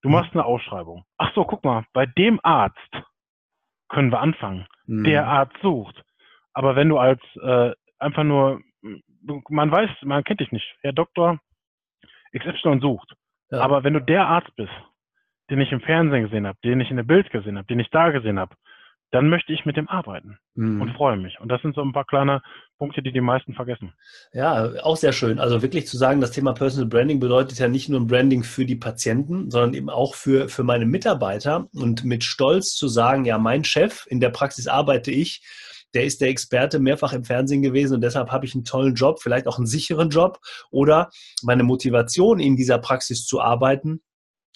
Du machst eine Ausschreibung. Ach so, guck mal, bei dem Arzt können wir anfangen. Mhm. Der Arzt sucht. Aber wenn du als äh, einfach nur, man weiß, man kennt dich nicht. Herr Doktor XY sucht. Ja. Aber wenn du der Arzt bist, den ich im Fernsehen gesehen habe, den ich in der Bild gesehen habe, den ich da gesehen habe, dann möchte ich mit dem arbeiten mhm. und freue mich. Und das sind so ein paar kleine Punkte, die die meisten vergessen. Ja, auch sehr schön. Also wirklich zu sagen, das Thema Personal Branding bedeutet ja nicht nur ein Branding für die Patienten, sondern eben auch für, für meine Mitarbeiter und mit Stolz zu sagen, ja, mein Chef, in der Praxis arbeite ich, der ist der Experte mehrfach im Fernsehen gewesen und deshalb habe ich einen tollen Job, vielleicht auch einen sicheren Job oder meine Motivation in dieser Praxis zu arbeiten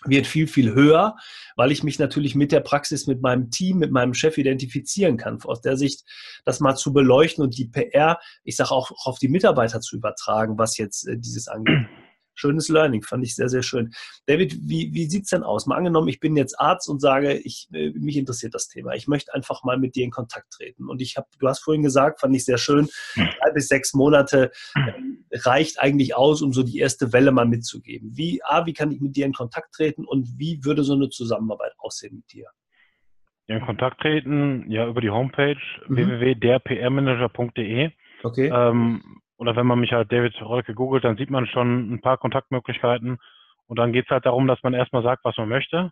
wird viel, viel höher, weil ich mich natürlich mit der Praxis, mit meinem Team, mit meinem Chef identifizieren kann. Aus der Sicht, das mal zu beleuchten und die PR, ich sage auch auf die Mitarbeiter zu übertragen, was jetzt äh, dieses angeht schönes Learning, fand ich sehr, sehr schön. David, wie, wie sieht es denn aus? Mal angenommen, ich bin jetzt Arzt und sage, ich, äh, mich interessiert das Thema. Ich möchte einfach mal mit dir in Kontakt treten. Und ich habe, du hast vorhin gesagt, fand ich sehr schön, drei bis sechs Monate äh, reicht eigentlich aus, um so die erste Welle mal mitzugeben. Wie, A, wie kann ich mit dir in Kontakt treten und wie würde so eine Zusammenarbeit aussehen mit dir? In Kontakt treten, ja, über die Homepage mhm. www.derprmanager.de. Okay. Ähm, oder wenn man mich halt David Rolke googelt, dann sieht man schon ein paar Kontaktmöglichkeiten. Und dann geht es halt darum, dass man erstmal sagt, was man möchte.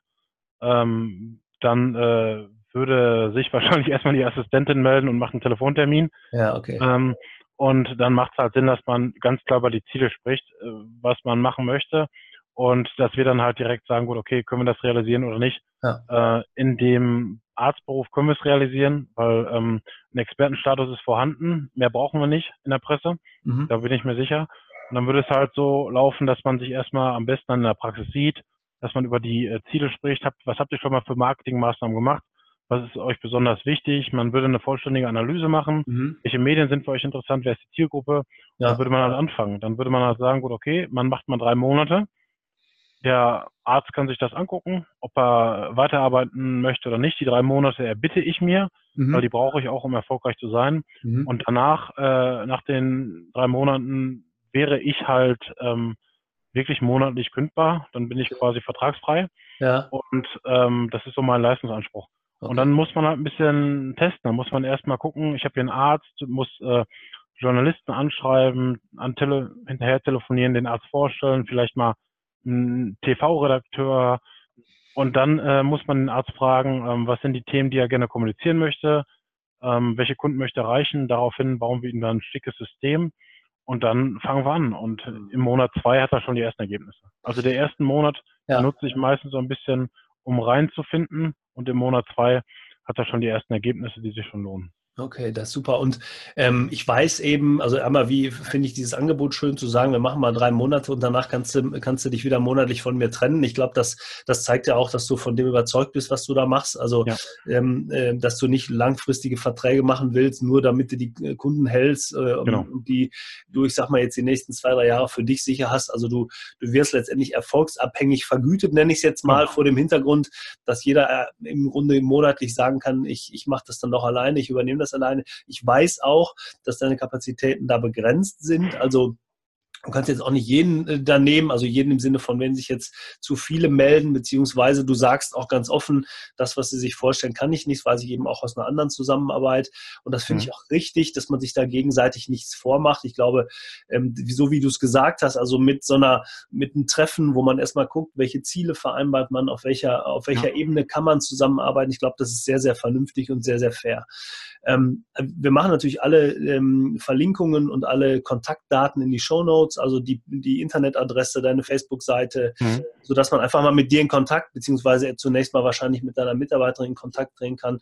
Ähm, dann äh, würde sich <laughs> wahrscheinlich erstmal die Assistentin melden und macht einen Telefontermin. Ja, okay. Ähm, und dann macht es halt Sinn, dass man ganz klar über die Ziele spricht, äh, was man machen möchte. Und dass wir dann halt direkt sagen, gut, okay, können wir das realisieren oder nicht. Ja. Äh, in dem Arztberuf können wir es realisieren, weil ähm, ein Expertenstatus ist vorhanden. Mehr brauchen wir nicht in der Presse. Mhm. Da bin ich mir sicher. Und dann würde es halt so laufen, dass man sich erstmal am besten in der Praxis sieht, dass man über die äh, Ziele spricht. Habt, was habt ihr schon mal für Marketingmaßnahmen gemacht? Was ist euch besonders wichtig? Man würde eine vollständige Analyse machen. Mhm. Welche Medien sind für euch interessant? Wer ist die Zielgruppe? Ja. Dann würde man halt anfangen. Dann würde man halt sagen, gut, okay, man macht mal drei Monate der Arzt kann sich das angucken, ob er weiterarbeiten möchte oder nicht. Die drei Monate erbitte ich mir, mhm. weil die brauche ich auch, um erfolgreich zu sein. Mhm. Und danach, äh, nach den drei Monaten, wäre ich halt ähm, wirklich monatlich kündbar. Dann bin ich quasi vertragsfrei. Ja. Und ähm, das ist so mein Leistungsanspruch. Okay. Und dann muss man halt ein bisschen testen. Dann muss man erstmal gucken, ich habe hier einen Arzt, muss äh, Journalisten anschreiben, an tele hinterher telefonieren, den Arzt vorstellen, vielleicht mal ein TV-Redakteur, Und dann äh, muss man den Arzt fragen, ähm, was sind die Themen, die er gerne kommunizieren möchte, ähm, welche Kunden möchte er erreichen. Daraufhin bauen wir ihm dann ein schickes System und dann fangen wir an. Und im Monat zwei hat er schon die ersten Ergebnisse. Also der ersten Monat ja. nutze ich meistens so ein bisschen, um reinzufinden und im Monat zwei hat er schon die ersten Ergebnisse, die sich schon lohnen. Okay, das ist super. Und ähm, ich weiß eben, also einmal, wie finde ich dieses Angebot schön zu sagen, wir machen mal drei Monate und danach kannst du, kannst du dich wieder monatlich von mir trennen. Ich glaube, das, das zeigt ja auch, dass du von dem überzeugt bist, was du da machst. Also, ja. ähm, äh, dass du nicht langfristige Verträge machen willst, nur damit du die äh, Kunden hältst äh, genau. und die du, ich sag mal, jetzt die nächsten zwei, drei Jahre für dich sicher hast. Also du, du wirst letztendlich erfolgsabhängig vergütet, nenne ich es jetzt mal, genau. vor dem Hintergrund, dass jeder äh, im Grunde monatlich sagen kann, ich, ich mache das dann doch alleine, ich übernehme das alleine. Ich weiß auch, dass deine Kapazitäten da begrenzt sind. Also Du kannst jetzt auch nicht jeden äh, da nehmen, also jeden im Sinne von, wenn sich jetzt zu viele melden, beziehungsweise du sagst auch ganz offen, das, was sie sich vorstellen, kann ich nicht, weiß ich eben auch aus einer anderen Zusammenarbeit. Und das finde mhm. ich auch richtig, dass man sich da gegenseitig nichts vormacht. Ich glaube, ähm, so wie du es gesagt hast, also mit so einer, mit einem Treffen, wo man erstmal guckt, welche Ziele vereinbart man, auf welcher, auf welcher ja. Ebene kann man zusammenarbeiten. Ich glaube, das ist sehr, sehr vernünftig und sehr, sehr fair. Ähm, wir machen natürlich alle ähm, Verlinkungen und alle Kontaktdaten in die Show Notes, also die, die Internetadresse, deine Facebook-Seite, mhm. sodass man einfach mal mit dir in Kontakt, beziehungsweise zunächst mal wahrscheinlich mit deiner Mitarbeiterin in Kontakt treten kann.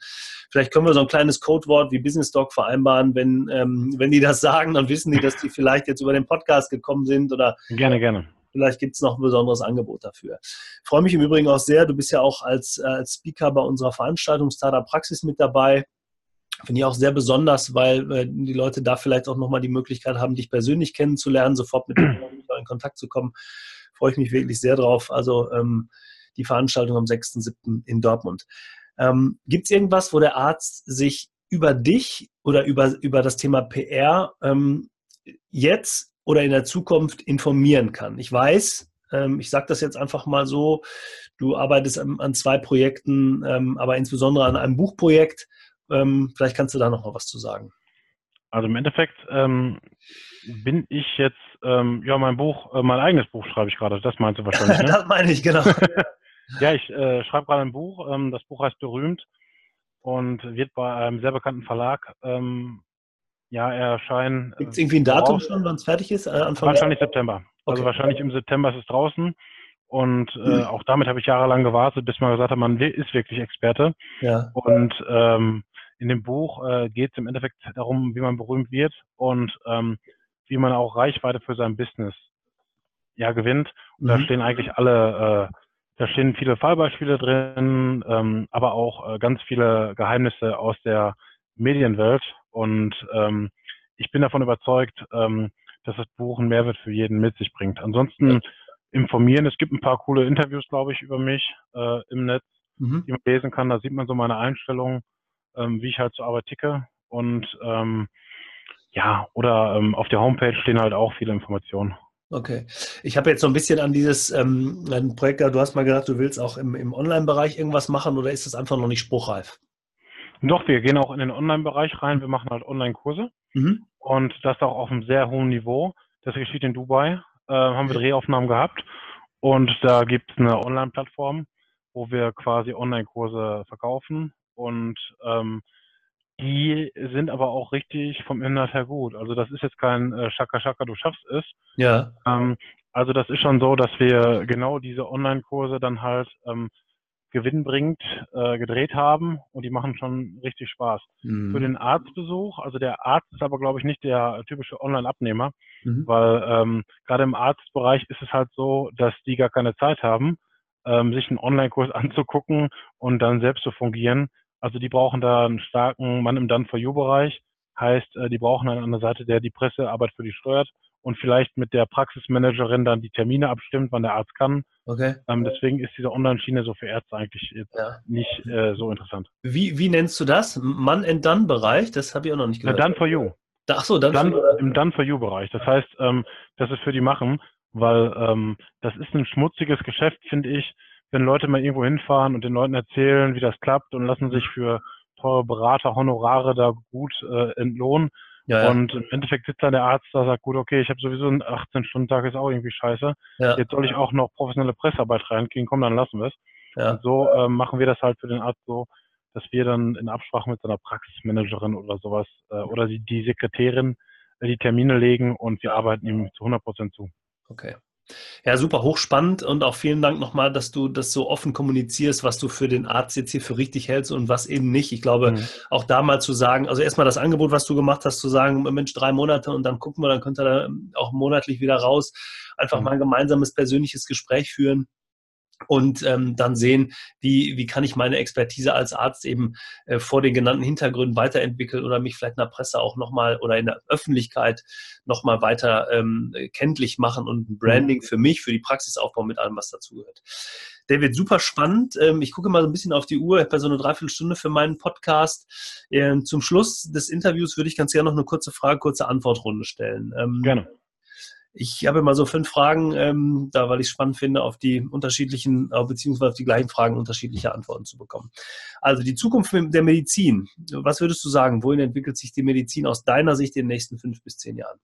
Vielleicht können wir so ein kleines Codewort wie Business Doc vereinbaren, wenn, ähm, wenn die das <laughs> sagen, dann wissen die, dass die vielleicht jetzt über den Podcast gekommen sind oder gerne, gerne. Vielleicht gibt es noch ein besonderes Angebot dafür. Ich freue mich im Übrigen auch sehr, du bist ja auch als, äh, als Speaker bei unserer Veranstaltung Startup Praxis mit dabei. Finde ich auch sehr besonders, weil äh, die Leute da vielleicht auch nochmal die Möglichkeit haben, dich persönlich kennenzulernen, sofort mit <clears throat> dir in Kontakt zu kommen. Freue ich mich wirklich sehr drauf. Also ähm, die Veranstaltung am 6.7. in Dortmund. Ähm, Gibt es irgendwas, wo der Arzt sich über dich oder über, über das Thema PR ähm, jetzt oder in der Zukunft informieren kann? Ich weiß, ähm, ich sage das jetzt einfach mal so, du arbeitest an, an zwei Projekten, ähm, aber insbesondere an einem Buchprojekt ähm, vielleicht kannst du da noch mal was zu sagen. Also im Endeffekt ähm, bin ich jetzt, ähm, ja, mein Buch, äh, mein eigenes Buch schreibe ich gerade. Das meinst du wahrscheinlich. <laughs> Ne? das meine ich, genau. <laughs> ja, ich äh, schreibe gerade ein Buch. Ähm, das Buch heißt Berühmt und wird bei einem sehr bekannten Verlag ähm, ja, erscheinen. Gibt es irgendwie ein Datum schon, wann es fertig ist? Äh, Anfang wahrscheinlich September. Also okay. Also wahrscheinlich im September ist es draußen. Und äh, mhm. auch damit habe ich jahrelang gewartet, bis man gesagt hat, man ist wirklich Experte. Ja. Und ähm, in dem Buch äh, geht es im Endeffekt darum, wie man berühmt wird und ähm, wie man auch Reichweite für sein Business ja gewinnt. Und mhm. da stehen eigentlich alle, äh, da stehen viele Fallbeispiele drin, ähm, aber auch äh, ganz viele Geheimnisse aus der Medienwelt. Und ähm, ich bin davon überzeugt, ähm, dass das Buch einen Mehrwert für jeden mit sich bringt. Ansonsten informieren. Es gibt ein paar coole Interviews, glaube ich, über mich äh, im Netz, mhm. die man lesen kann. Da sieht man so meine Einstellung ähm, wie ich halt zur Arbeit ticke. Und ähm, ja, oder ähm, auf der Homepage stehen halt auch viele Informationen. Okay. Ich habe jetzt so ein bisschen an dieses ähm, ein Projekt, du hast mal gesagt, du willst auch im, im Online-Bereich irgendwas machen oder ist das einfach noch nicht spruchreif? Doch, wir gehen auch in den Online-Bereich rein. Wir machen halt Online-Kurse mhm. und das auch auf einem sehr hohen Niveau. Das geschieht in Dubai. Äh, haben wir Drehaufnahmen gehabt und da gibt es eine Online-Plattform, wo wir quasi Online-Kurse verkaufen und ähm, die sind aber auch richtig vom Inhalt her gut. Also das ist jetzt kein äh, Schaka Schaka, du schaffst es. Ja. Ähm, also das ist schon so, dass wir genau diese Online-Kurse dann halt ähm, gewinnbringend äh, gedreht haben und die machen schon richtig Spaß. Mhm. Für den Arztbesuch, also der Arzt ist aber glaube ich nicht der typische Online-Abnehmer, mhm. weil ähm, gerade im Arztbereich ist es halt so, dass die gar keine Zeit haben, ähm, sich einen Online-Kurs <laughs> anzugucken und dann selbst zu fungieren. Also die brauchen da einen starken Mann im Done-for-You-Bereich. Heißt, äh, die brauchen einen an der Seite, der die Pressearbeit für die steuert und vielleicht mit der Praxismanagerin dann die Termine abstimmt, wann der Arzt kann. Okay. Ähm, deswegen ist diese Online-Schiene so für Ärzte eigentlich jetzt ja. nicht äh, so interessant. Wie, wie nennst du das? Mann in Done-Bereich? Das habe ich auch noch nicht gehört. Done for You. Ach so, Done, Done for Im Done for You-Bereich. Das heißt, ähm, das ist für die machen, weil ähm, das ist ein schmutziges Geschäft, finde ich wenn Leute mal irgendwo hinfahren und den Leuten erzählen, wie das klappt und lassen sich für teure Berater, Honorare da gut äh, entlohnen. Ja, ja. Und im Endeffekt sitzt dann der Arzt da sagt, gut, okay, ich habe sowieso einen 18-Stunden-Tag, ist auch irgendwie scheiße. Ja. Jetzt soll ich auch noch professionelle Pressearbeit reinkriegen, komm, dann lassen wir es. Ja. Und so äh, machen wir das halt für den Arzt so, dass wir dann in Absprache mit seiner Praxismanagerin oder sowas äh, oder die, die Sekretärin äh, die Termine legen und wir arbeiten ihm zu 100 Prozent zu. Okay. Ja, super hochspannend und auch vielen Dank nochmal, dass du das so offen kommunizierst, was du für den Arzt jetzt hier für richtig hältst und was eben nicht. Ich glaube, mhm. auch da mal zu sagen, also erstmal das Angebot, was du gemacht hast, zu sagen, Mensch, drei Monate und dann gucken wir, dann könnt ihr da auch monatlich wieder raus, einfach mhm. mal ein gemeinsames persönliches Gespräch führen und ähm, dann sehen, wie, wie kann ich meine Expertise als Arzt eben äh, vor den genannten Hintergründen weiterentwickeln oder mich vielleicht in der Presse auch nochmal oder in der Öffentlichkeit nochmal weiter ähm, kenntlich machen und ein Branding für mich, für die Praxisaufbau mit allem, was dazugehört. David, super spannend. Ähm, ich gucke mal so ein bisschen auf die Uhr. Ich habe so eine Dreiviertelstunde für meinen Podcast. Ähm, zum Schluss des Interviews würde ich ganz gerne noch eine kurze Frage, kurze Antwortrunde stellen. Ähm, gerne. Ich habe immer so fünf Fragen, ähm, da weil ich es spannend finde, auf die unterschiedlichen, äh, beziehungsweise auf die gleichen Fragen unterschiedliche Antworten zu bekommen. Also die Zukunft der Medizin. Was würdest du sagen? Wohin entwickelt sich die Medizin aus deiner Sicht in den nächsten fünf bis zehn Jahren?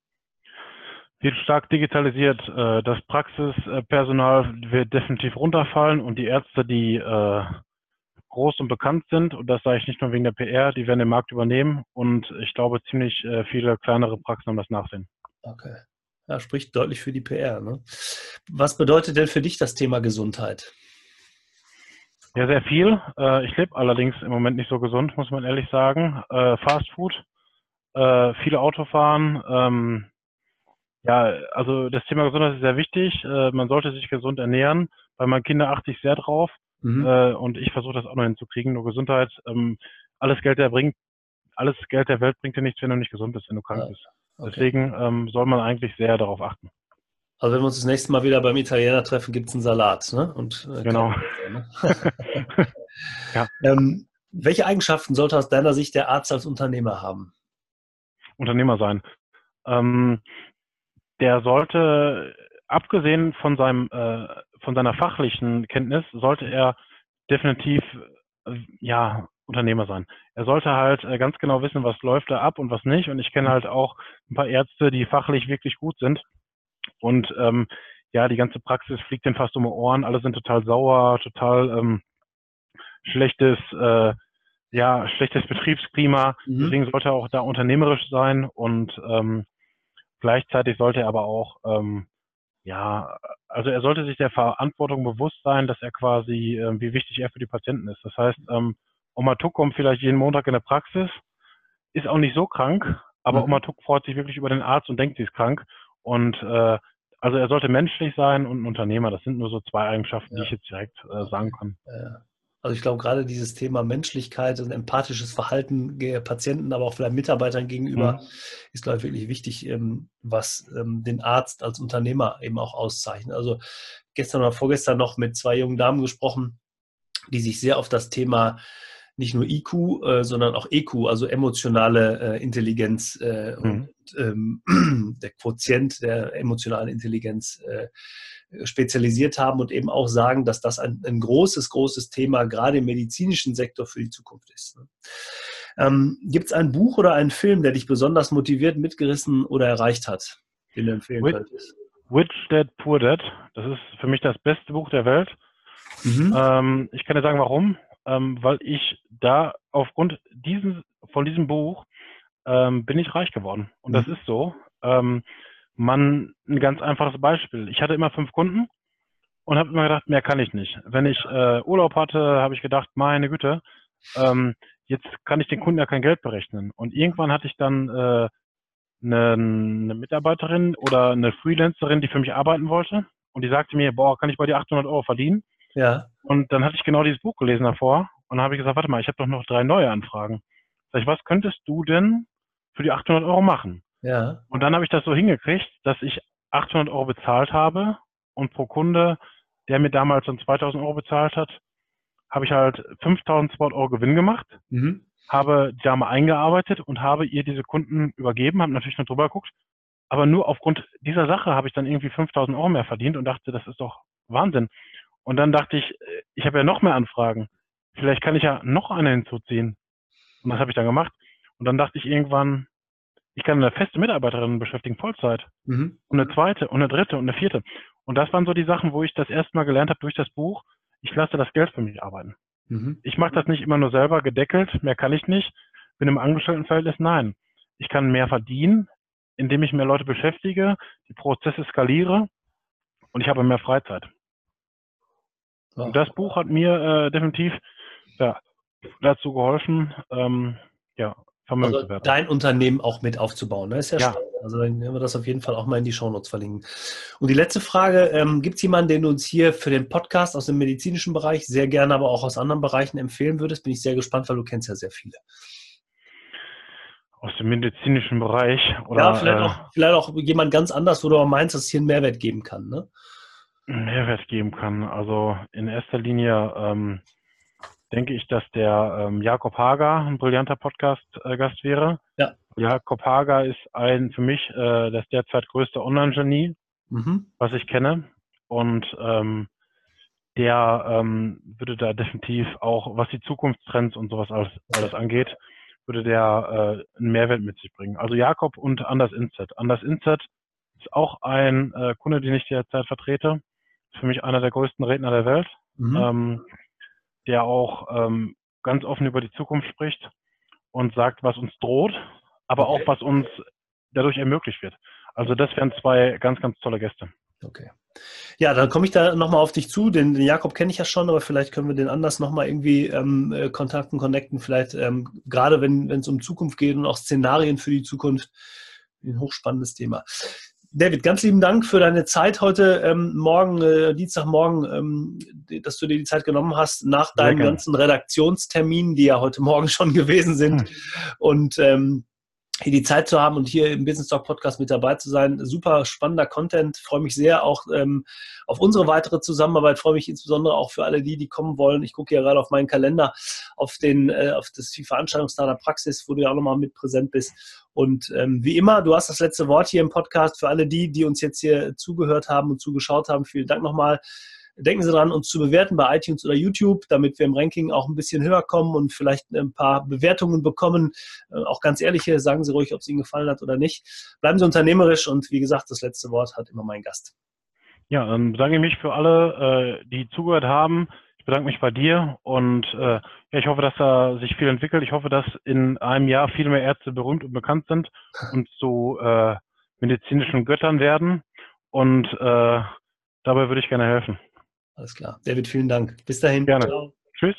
Wird stark digitalisiert. Äh, das Praxispersonal wird definitiv runterfallen und die Ärzte, die äh, groß und bekannt sind, und das sage ich nicht nur wegen der PR, die werden den Markt übernehmen und ich glaube, ziemlich viele kleinere Praxen haben das Nachsehen. Okay. Ja, spricht deutlich für die PR. Ne? Was bedeutet denn für dich das Thema Gesundheit? Ja, sehr viel. Äh, ich lebe allerdings im Moment nicht so gesund, muss man ehrlich sagen. Äh, Fast Food, äh, viele Autofahren. Ähm, ja, also das Thema Gesundheit ist sehr wichtig. Man sollte sich gesund ernähren. Bei meinen Kindern achte ich sehr drauf. Mhm. Und ich versuche das auch noch hinzukriegen. Nur Gesundheit, ähm, alles Geld der bringt, alles Geld der Welt bringt dir nichts, wenn du nicht gesund bist, wenn du krank ja. bist. Okay. Deswegen ähm, soll man eigentlich sehr darauf achten. Also wenn wir uns das nächste Mal wieder beim Italiener treffen, gibt es einen Salat. Ne? Und, äh, genau. Ne? <laughs> <laughs> ja. ähm, welche Eigenschaften sollte aus deiner Sicht der Arzt als Unternehmer haben? Unternehmer sein. Ähm, der sollte, abgesehen von, seinem, äh, von seiner fachlichen Kenntnis, sollte er definitiv äh, ja, Unternehmer sein. Er sollte halt äh, ganz genau wissen, was läuft da ab und was nicht. Und ich kenne halt auch ein paar Ärzte, die fachlich wirklich gut sind. Und ähm, ja, die ganze Praxis fliegt denen fast um die Ohren. Alle sind total sauer, total ähm, schlechtes, äh, ja, schlechtes Betriebsklima. Mhm. Deswegen sollte er auch da unternehmerisch sein und ähm, gleichzeitig sollte er aber auch ähm, ja, also er sollte sich der Verantwortung bewusst sein, dass er quasi, äh, wie wichtig er für die Patienten ist. Das heißt, ähm, Oma Tuck kommt vielleicht jeden Montag in der Praxis, ist auch nicht so krank, aber mhm. Oma Tuck freut sich wirklich über den Arzt und denkt, sie ist krank. Und äh, also er sollte menschlich sein und ein Unternehmer. Das sind nur so zwei Eigenschaften, ja. die ich jetzt direkt äh, sagen kann. Ja. Also ich glaube gerade dieses Thema Menschlichkeit und empathisches Verhalten der Patienten, aber auch vielleicht Mitarbeitern gegenüber, mhm. ist glaube ich wirklich wichtig, ähm, was ähm, den Arzt als Unternehmer eben auch auszeichnet. Also gestern oder vorgestern noch mit zwei jungen Damen gesprochen, die sich sehr auf das Thema nicht nur IQ, äh, sondern auch EQ, also emotionale äh, Intelligenz äh, mhm. und ähm, <clears throat> der Quotient der emotionalen Intelligenz äh, spezialisiert haben und eben auch sagen, dass das ein, ein, großes, großes Thema gerade im medizinischen Sektor für die Zukunft ist. Ne? Ähm, Gibt es ein Buch oder einen Film, der dich besonders motiviert, mitgerissen oder erreicht hat, den du empfehlen Which, könntest? Rich Dad, Poor Dad. Das ist für mich das beste Buch der Welt. Mhm. Ähm, ich kann dir sagen, warum ähm, weil ich da aufgrund dieses, von diesem Buch ähm, bin ich reich geworden. Und mhm. das ist so. Ähm, man, ein ganz einfaches Beispiel. Ich hatte immer fünf Kunden und habe immer gedacht, mehr kann ich nicht. Wenn ich äh, Urlaub hatte, habe ich gedacht, meine Güte, ähm, jetzt kann ich den Kunden ja kein Geld berechnen. Und irgendwann hatte ich dann äh, eine, eine Mitarbeiterin oder eine Freelancerin, die für mich arbeiten wollte. Und die sagte mir, boah, kann ich bei dir 800 Euro verdienen? Ja. Und dann hatte ich genau dieses Buch gelesen davor und dann habe ich gesagt, warte mal, ich habe doch noch drei neue Anfragen. Sag ich, was könntest du denn für die 800 Euro machen? Ja. Und dann habe ich das so hingekriegt, dass ich 800 Euro bezahlt habe und pro Kunde, der mir damals dann 2000 Euro bezahlt hat, habe ich halt 5200 Euro Gewinn gemacht, mhm. habe die Dame eingearbeitet und habe ihr diese Kunden übergeben, habe natürlich noch drüber geguckt, aber nur aufgrund dieser Sache habe ich dann irgendwie 5000 Euro mehr verdient und dachte, das ist doch Wahnsinn. Und dann dachte ich, äh, ich habe ja noch mehr Anfragen. Vielleicht kann ich ja noch eine hinzuziehen. Und das habe ich dann gemacht. Und dann dachte ich irgendwann, ich kann eine feste Mitarbeiterin beschäftigen, Vollzeit. Mhm. Und eine zweite und eine dritte und eine vierte. Und das waren so die Sachen, wo ich das erste Mal gelernt habe durch das Buch. ich lasse das Geld für mich arbeiten. Mhm. Ich mache das nicht immer nur selber gedeckelt, mehr kann ich nicht. Bin im Angestelltenverhältnis, nein. Ich kann mehr verdienen, indem ich mehr Leute beschäftige, die Prozesse skaliere und ich habe mehr Freizeit. Und das Buch hat mir äh, definitiv ja, dazu geholfen, ähm, ja, Vermögen also dein Unternehmen auch mit aufzubauen. Ne? Ist ja, ja. Spannend. Also dann werden wir das auf jeden Fall auch mal in die Shownotes verlinken. Und die letzte Frage, ähm, gibt es jemanden, den du uns hier für den Podcast aus dem medizinischen Bereich, sehr gerne aber auch aus anderen Bereichen empfehlen würdest? Bin ich sehr gespannt, weil du kennst ja sehr viele. Aus dem medizinischen Bereich? Oder, ja, vielleicht, äh, auch, vielleicht auch jemand ganz anders, wo du auch meinst, dass es hier einen Mehrwert geben kann. Ne? Mehrwert geben kann. Also in erster Linie ähm, denke ich, dass der ähm, Jakob Hager ein brillanter Podcast-Gast äh, wäre. Ja. Jakob Hager ist ein für mich äh, das derzeit größte Online-Genie, mhm. was ich kenne. Und ähm, der ähm, würde da <laughs> definitiv auch, was die Zukunftstrends und sowas alles, alles angeht, würde der äh, einen Mehrwert mit sich bringen. Also Jakob und Anders Inset. Anders Inset ist auch ein äh, Kunde, den ich derzeit vertrete. Ist für mich einer der größten Redner der Welt. Mhm. Ähm, der auch ähm, ganz offen über die Zukunft spricht und sagt, was uns droht, aber okay. auch was uns dadurch ermöglicht wird. Also das wären zwei ganz, ganz tolle Gäste. Okay. Ja, dann komme ich da nochmal auf dich zu. Den, den Jakob kenne ich ja schon, aber vielleicht können wir den anders nochmal irgendwie ähm, äh, kontakten, connecten. Vielleicht ähm, gerade wenn es um Zukunft geht und auch Szenarien für die Zukunft. Ein hochspannendes Thema. David, ganz lieben Dank für deine Zeit heute ähm, Morgen, äh, Dienstagmorgen, ähm, dass du dir die Zeit genommen hast, nach deinen ganzen Redaktionsterminen, die ja heute Morgen <laughs> schon gewesen sind. Hm. Und ähm, hier die Zeit zu haben und hier im Business Talk Podcast mit dabei zu sein. Super spannender Content. Freue mich sehr auch ähm, auf unsere weitere Zusammenarbeit. Freue mich insbesondere auch für alle die, die kommen wollen. Ich gucke ja gerade auf meinen Kalender, auf den, äh, auf das die Praxis, wo du ja auch nochmal mit präsent bist. Und ähm, wie immer, du hast das letzte Wort hier im Podcast. Für alle die, die uns jetzt hier zugehört haben und zugeschaut haben, vielen Dank nochmal. Denken Sie dran, uns zu bewerten bei iTunes oder YouTube, damit wir im Ranking auch ein bisschen höher kommen und vielleicht ein paar Bewertungen bekommen. Äh, auch ganz ehrliche, sagen Sie ruhig, ob es Ihnen gefallen hat oder nicht. Bleiben Sie unternehmerisch und wie gesagt, das letzte Wort hat immer mein Gast. Ja, dann bedanke ich mich für alle, äh, die zugehört haben. Ich bedanke mich bei dir und äh, ja, ich hoffe, dass da sich viel entwickelt. Ich hoffe, dass in einem Jahr viel mehr Ärzte berühmt und bekannt sind <laughs> und zu medizinischen Göttern werden. Und dabei würde ich gerne helfen. Alles klar. David, vielen Dank. Bis dahin. Gerne. Ciao. Tschüss.